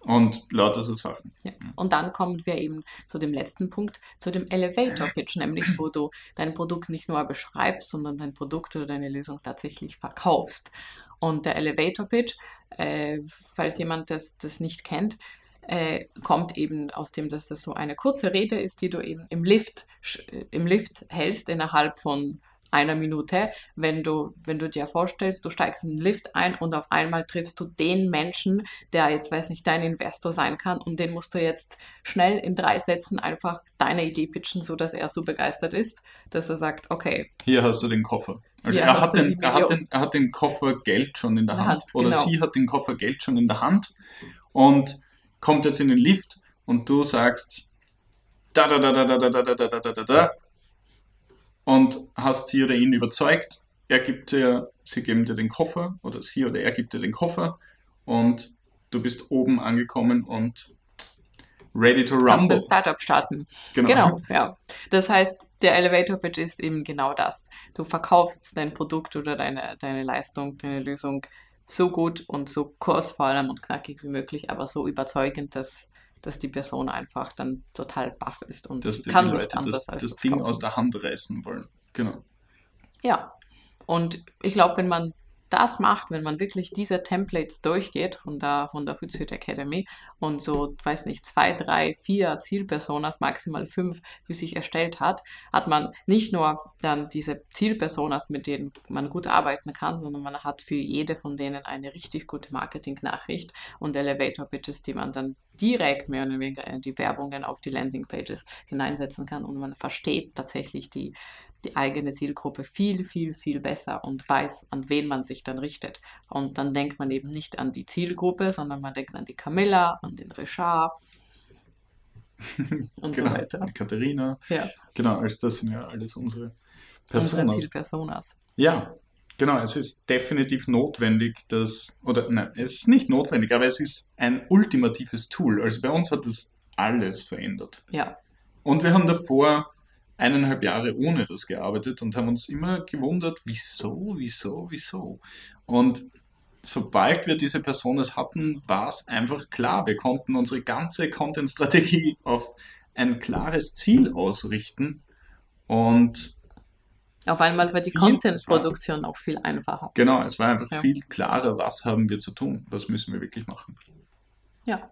Und lauter so Sachen. Ja. Und dann kommen wir eben zu dem letzten Punkt, zu dem Elevator Pitch, nämlich wo du dein Produkt nicht nur beschreibst, sondern dein Produkt oder deine Lösung tatsächlich verkaufst. Und der Elevator Pitch, äh, falls jemand das, das nicht kennt, äh, kommt eben aus dem, dass das so eine kurze Rede ist, die du eben im Lift, äh, im Lift hältst innerhalb von einer Minute, wenn du, wenn du dir vorstellst, du steigst in den Lift ein und auf einmal triffst du den Menschen, der jetzt, weiß nicht, dein Investor sein kann und den musst du jetzt schnell in drei Sätzen einfach deine Idee pitchen, so dass er so begeistert ist, dass er sagt, okay. Hier hast du den Koffer. Also er hat den, er, hat den, er hat den Koffer Geld schon in der Hand, Hand oder genau. sie hat den Koffer Geld schon in der Hand und kommt jetzt in den Lift und du sagst da da da da da da da da da da da da und hast sie oder ihn überzeugt. Er gibt dir, sie geben dir den Koffer oder sie oder er gibt dir den Koffer und du bist oben angekommen und ready to rumble. Kannst ein Startup starten. Genau. genau, [LAUGHS] ja. Das heißt, der Elevator Pitch ist eben genau das. Du verkaufst dein Produkt oder deine, deine Leistung, deine Lösung so gut und so kurz vor allem und knackig wie möglich, aber so überzeugend, dass dass die Person einfach dann total baff ist und dass kann nicht Leute anders das, als das, das Ding kaufen. aus der Hand reißen wollen. Genau. Ja. Und ich glaube, wenn man das macht, wenn man wirklich diese Templates durchgeht von der, von der Hootsuite Academy und so, weiß nicht, zwei, drei, vier Zielpersonas, maximal fünf für sich erstellt hat, hat man nicht nur dann diese Zielpersonas, mit denen man gut arbeiten kann, sondern man hat für jede von denen eine richtig gute Marketing-Nachricht und Elevator-Pitches, die man dann direkt mehr oder weniger in die Werbungen auf die Landing-Pages hineinsetzen kann und man versteht tatsächlich die, die eigene Zielgruppe viel, viel, viel besser und weiß, an wen man sich dann richtet. Und dann denkt man eben nicht an die Zielgruppe, sondern man denkt an die Camilla, an den Richard [LAUGHS] und genau, so weiter. Die Katharina. Ja. Genau, also das sind ja alles unsere Personas. Unsere Zielpersonas. Ja, genau. Es ist definitiv notwendig, dass, oder nein, es ist nicht notwendig, aber es ist ein ultimatives Tool. Also bei uns hat es alles verändert. Ja. Und wir haben davor eineinhalb Jahre ohne das gearbeitet und haben uns immer gewundert, wieso, wieso, wieso. Und sobald wir diese Personas hatten, war es einfach klar. Wir konnten unsere ganze Content-Strategie auf ein klares Ziel ausrichten und auf einmal war die Content-Produktion auch viel einfacher. Genau, es war einfach ja. viel klarer, was haben wir zu tun, was müssen wir wirklich machen. Ja.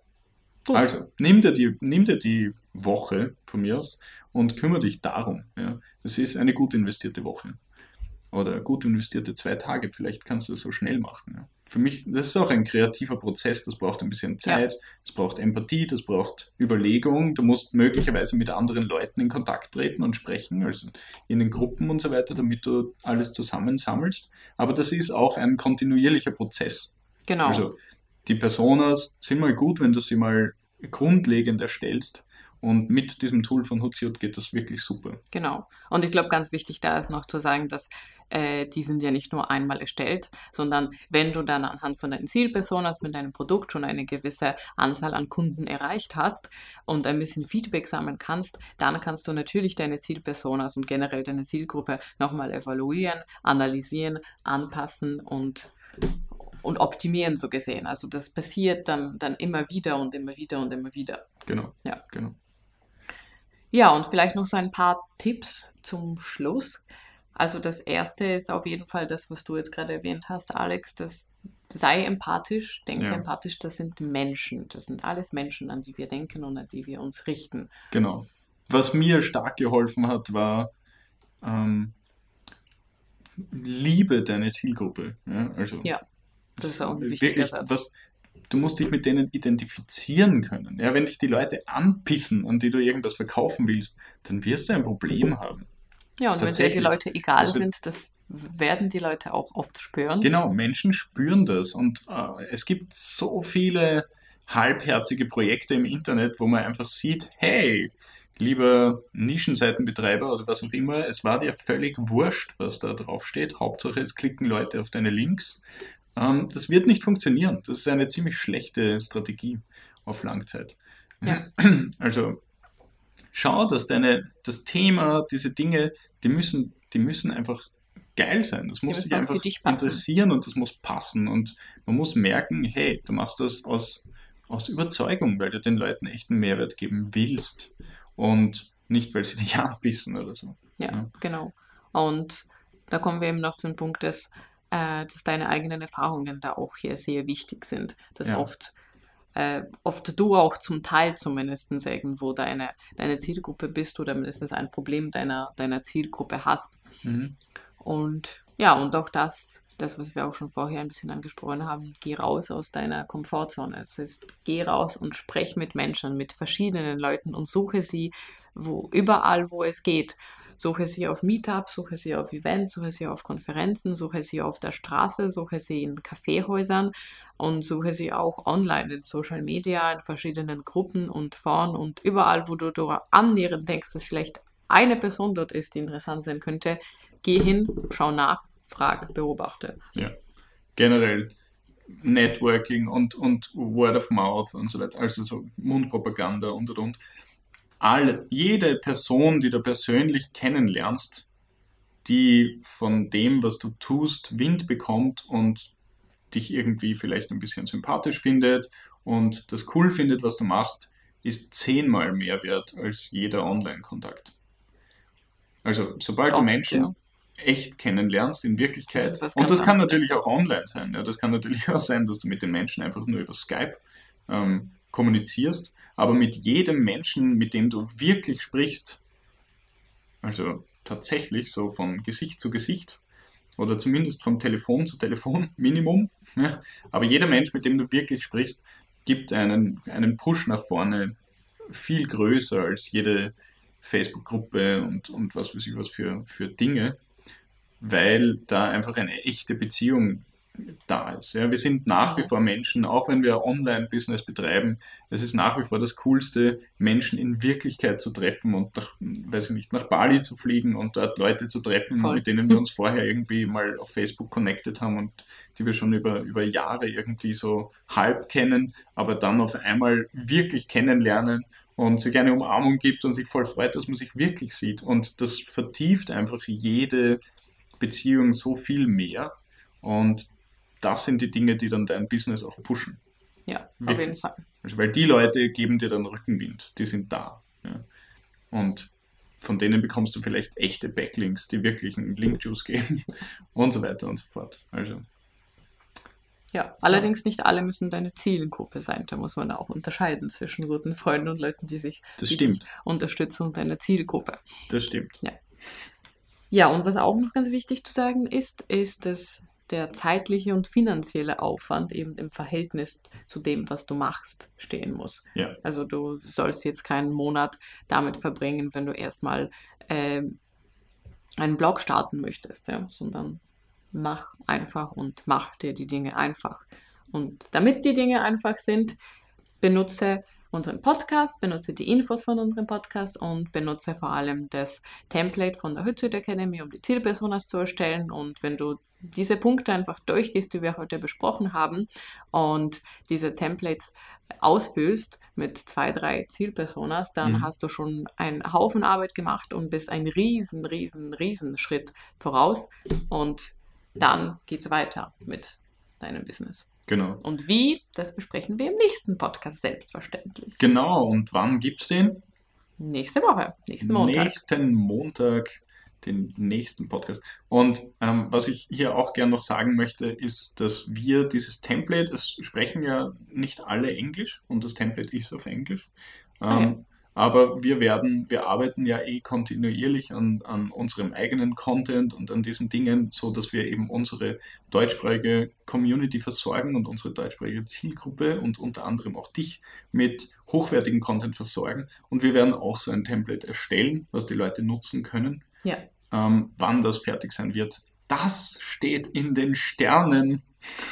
Gut. Also, nimm dir, die, nimm dir die Woche von mir aus und kümmere dich darum. Ja. Es ist eine gut investierte Woche. Oder gut investierte zwei Tage. Vielleicht kannst du es so schnell machen. Ja. Für mich, das ist auch ein kreativer Prozess. Das braucht ein bisschen Zeit, ja. das braucht Empathie, das braucht Überlegung. Du musst möglicherweise mit anderen Leuten in Kontakt treten und sprechen, also in den Gruppen und so weiter, damit du alles zusammensammelst. Aber das ist auch ein kontinuierlicher Prozess. Genau. Also die Personas sind mal gut, wenn du sie mal grundlegend erstellst. Und mit diesem Tool von Hootsuite geht das wirklich super. Genau. Und ich glaube, ganz wichtig da ist noch zu sagen, dass äh, die sind ja nicht nur einmal erstellt, sondern wenn du dann anhand von deinen Zielpersonas mit deinem Produkt schon eine gewisse Anzahl an Kunden erreicht hast und ein bisschen Feedback sammeln kannst, dann kannst du natürlich deine Zielpersonas und generell deine Zielgruppe nochmal evaluieren, analysieren, anpassen und und optimieren so gesehen. Also das passiert dann, dann immer wieder und immer wieder und immer wieder. Genau. Ja. genau. Ja, und vielleicht noch so ein paar Tipps zum Schluss. Also das erste ist auf jeden Fall das, was du jetzt gerade erwähnt hast, Alex, das sei empathisch, denke ja. empathisch, das sind Menschen. Das sind alles Menschen, an die wir denken und an die wir uns richten. Genau. Was mir stark geholfen hat, war ähm, liebe deine Zielgruppe. Ja, also ja. Das ist auch ein wichtiger wirklich, Satz. Was, du musst dich mit denen identifizieren können. Ja, wenn dich die Leute anpissen, an die du irgendwas verkaufen willst, dann wirst du ein Problem haben. Ja, und wenn dir die Leute egal also, sind, das werden die Leute auch oft spüren. Genau, Menschen spüren das. Und äh, es gibt so viele halbherzige Projekte im Internet, wo man einfach sieht, hey, lieber Nischenseitenbetreiber oder was auch immer, es war dir völlig wurscht, was da drauf steht. Hauptsache, es klicken Leute auf deine Links ähm, das wird nicht funktionieren. Das ist eine ziemlich schlechte Strategie auf Langzeit. Ja. [CLEARS THROAT] Also schau, dass deine, das Thema, diese Dinge, die müssen, die müssen einfach geil sein. Das muss sich einfach dich interessieren und das muss passen. Und man muss merken, hey, du machst das aus, aus Überzeugung, weil du den Leuten echten Mehrwert geben willst. Und nicht, weil sie dich [LAUGHS] anbissen oder so. Ja, Ja. genau. Und da kommen wir eben noch zum Punkt, dass, äh, dass deine eigenen Erfahrungen da auch hier sehr wichtig sind. Dass Ja. oft, äh, oft du auch zum Teil zumindest irgendwo deine, deine Zielgruppe bist oder mindestens ein Problem deiner, deiner Zielgruppe hast. Mhm. Und ja, und auch das, das, was wir auch schon vorher ein bisschen angesprochen haben, geh raus aus deiner Komfortzone. Es ist, geh raus und sprech mit Menschen, mit verschiedenen Leuten und suche sie wo, überall, wo es geht. Suche sie auf Meetup, suche sie auf Events, suche sie auf Konferenzen, suche sie auf der Straße, suche sie in Kaffeehäusern und suche sie auch online in Social Media, in verschiedenen Gruppen und Foren und überall, wo du, du annähernd denkst, dass vielleicht eine Person dort ist, die interessant sein könnte, geh hin, schau nach, frag, beobachte. Ja. Generell Networking und, und Word of Mouth und so weiter, also so Mundpropaganda und und und. Alle, jede Person, die du persönlich kennenlernst, die von dem, was du tust, Wind bekommt und dich irgendwie vielleicht ein bisschen sympathisch findet und das cool findet, was du machst, ist zehnmal mehr wert als jeder Online-Kontakt. Also, sobald du Oft, Menschen ja. echt kennenlernst in Das Wirklichkeit. was und das kann anderes. natürlich auch online sein. Ja. Das kann natürlich [LAUGHS] auch sein, dass du mit den Menschen einfach nur über Skype ähm, kommunizierst. Aber mit jedem Menschen, mit dem du wirklich sprichst, also tatsächlich so von Gesicht zu Gesicht oder zumindest von Telefon zu Telefon, [LAUGHS] Minimum. Ja. Aber jeder Mensch, mit dem du wirklich sprichst, gibt einen, einen Push nach vorne viel größer als jede Facebook-Gruppe und, und was weiß ich was für, für Dinge, weil da einfach eine echte Beziehung da ist. Ja, wir sind nach wie vor Menschen, auch wenn wir Online-Business betreiben, es ist nach wie vor das Coolste, Menschen in Wirklichkeit zu treffen und nach, weiß ich nicht, nach Bali zu fliegen und dort Leute zu treffen, Voll. mit denen wir uns vorher irgendwie mal auf Facebook connected haben und die wir schon über, über Jahre irgendwie so halb kennen, aber dann auf einmal wirklich kennenlernen und sich eine Umarmung gibt und sich voll freut, dass man sich wirklich sieht. Und das vertieft einfach jede Beziehung so viel mehr. Und das sind die Dinge, die dann dein Business auch pushen. Ja, auf Wirklich. jeden Fall. Also, weil die Leute geben dir dann Rückenwind, die sind da. Ja. Und von denen bekommst du vielleicht echte Backlinks, die wirklich einen Link-Juice geben [LAUGHS] und so weiter und so fort. Also, Ja, allerdings nicht alle müssen deine Zielgruppe sein. Da muss man auch unterscheiden zwischen guten Freunden und Leuten, die sich, die sich unterstützen und deine Zielgruppe. das stimmt. Ja, und was auch noch ganz wichtig zu sagen ist, ist, dass der zeitliche und finanzielle Aufwand eben im Verhältnis zu dem, was du machst, stehen muss. Ja. Also du sollst jetzt keinen Monat damit verbringen, wenn du erstmal ähm, einen Blog starten möchtest, ja, sondern mach einfach und mach dir die Dinge einfach. Und damit die Dinge einfach sind, benutze unseren Podcast, benutze die Infos von unserem Podcast und benutze vor allem das Template von der Hütze Academy, um die Zielpersonas zu erstellen. Und wenn du diese Punkte einfach durchgehst, die wir heute besprochen haben, und diese Templates ausfüllst mit zwei, drei Zielpersonas, dann Mhm. hast du schon einen Haufen Arbeit gemacht und bist einen riesen, riesen, riesen Schritt voraus. Und dann geht's weiter mit deinem Business. Genau. Und wie, das besprechen wir im nächsten Podcast selbstverständlich. Genau. Und wann gibt es den? Nächste Woche, nächsten Montag. Nächsten Montag, den nächsten Podcast. Und ähm, was ich hier auch gern noch sagen möchte, ist, dass wir dieses Template, es sprechen ja nicht alle Englisch und das Template ist auf Englisch. Ähm, Ah, ja. Aber wir werden, wir arbeiten ja eh kontinuierlich an, an unserem eigenen Content und an diesen Dingen, so dass wir eben unsere deutschsprachige Community versorgen und unsere deutschsprachige Zielgruppe und unter anderem auch dich mit hochwertigen Content versorgen. Und wir werden auch so ein Template erstellen, was die Leute nutzen können. Ja, Ähm, wann das fertig sein wird, das steht in den Sternen.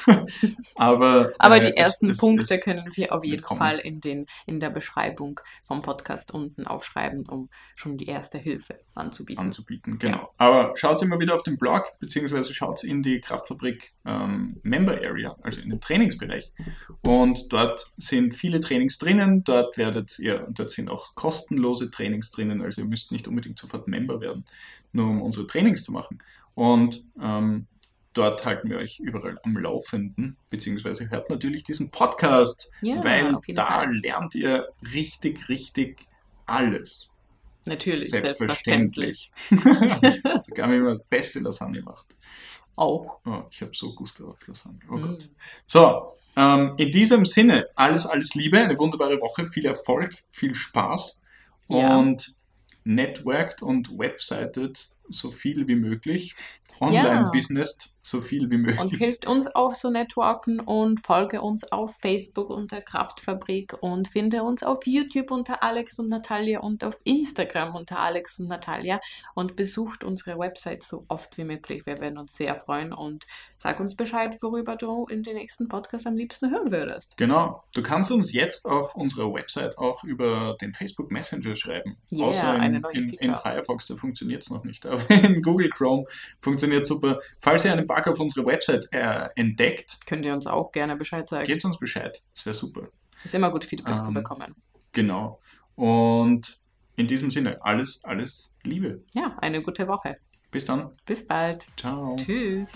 [LAUGHS] Aber, aber äh, die ersten es- Punkte es- können wir auf jeden wird kommen. Fall in, den, in der Beschreibung vom Podcast unten aufschreiben, um schon die erste Hilfe anzubieten. anzubieten. Genau. Aber schaut immer wieder auf den Blog, beziehungsweise schaut in die Kraftfabrik ähm, Member Area, also in den Trainingsbereich. Und dort sind viele Trainings drinnen. Dort werdet ihr, dort sind auch kostenlose Trainings drinnen. Also ihr müsst nicht unbedingt sofort Member werden, nur um unsere Trainings zu machen. Und ähm, dort halten wir euch überall am Laufenden, beziehungsweise hört natürlich diesen Podcast, Ja, weil da Fall. lernt ihr richtig, richtig alles. Natürlich, selbstverständlich. Selbstverständlich. [LAUGHS] Sogar wenn man beste Lasagne macht. Auch. Oh, ich habe so Gusto auf Lasagne. Oh Mm. Gott. So, ähm, in diesem Sinne, alles, alles Liebe, eine wunderbare Woche, viel Erfolg, viel Spaß Ja. und networked und websited so viel wie möglich. Online-Business so viel wie möglich. Und hilft uns auch zu networken und folge uns auf Facebook unter Kraftfabrik und finde uns auf YouTube unter Alex und Natalia und auf Instagram unter Alex und Natalia und besucht unsere Website so oft wie möglich. Wir werden uns sehr freuen und sag uns Bescheid, worüber du in den nächsten Podcast am liebsten hören würdest. Genau. Du kannst uns jetzt auf unserer Website auch über den Facebook Messenger schreiben. Yeah, Außer in, eine neue in, in. Firefox, da funktioniert es noch nicht. Aber [LAUGHS] in Google Chrome funktioniert super. Falls ihr einen Bug auf unserer Website äh, entdeckt, Könnt ihr uns auch gerne Bescheid sagen. gebt uns Bescheid. Das wäre super. Ist immer gut, Feedback zu Ähm, bekommen. Genau. Und in diesem Sinne, alles, alles Liebe. Ja, eine gute Woche. Bis dann. Bis bald. Ciao. Tschüss.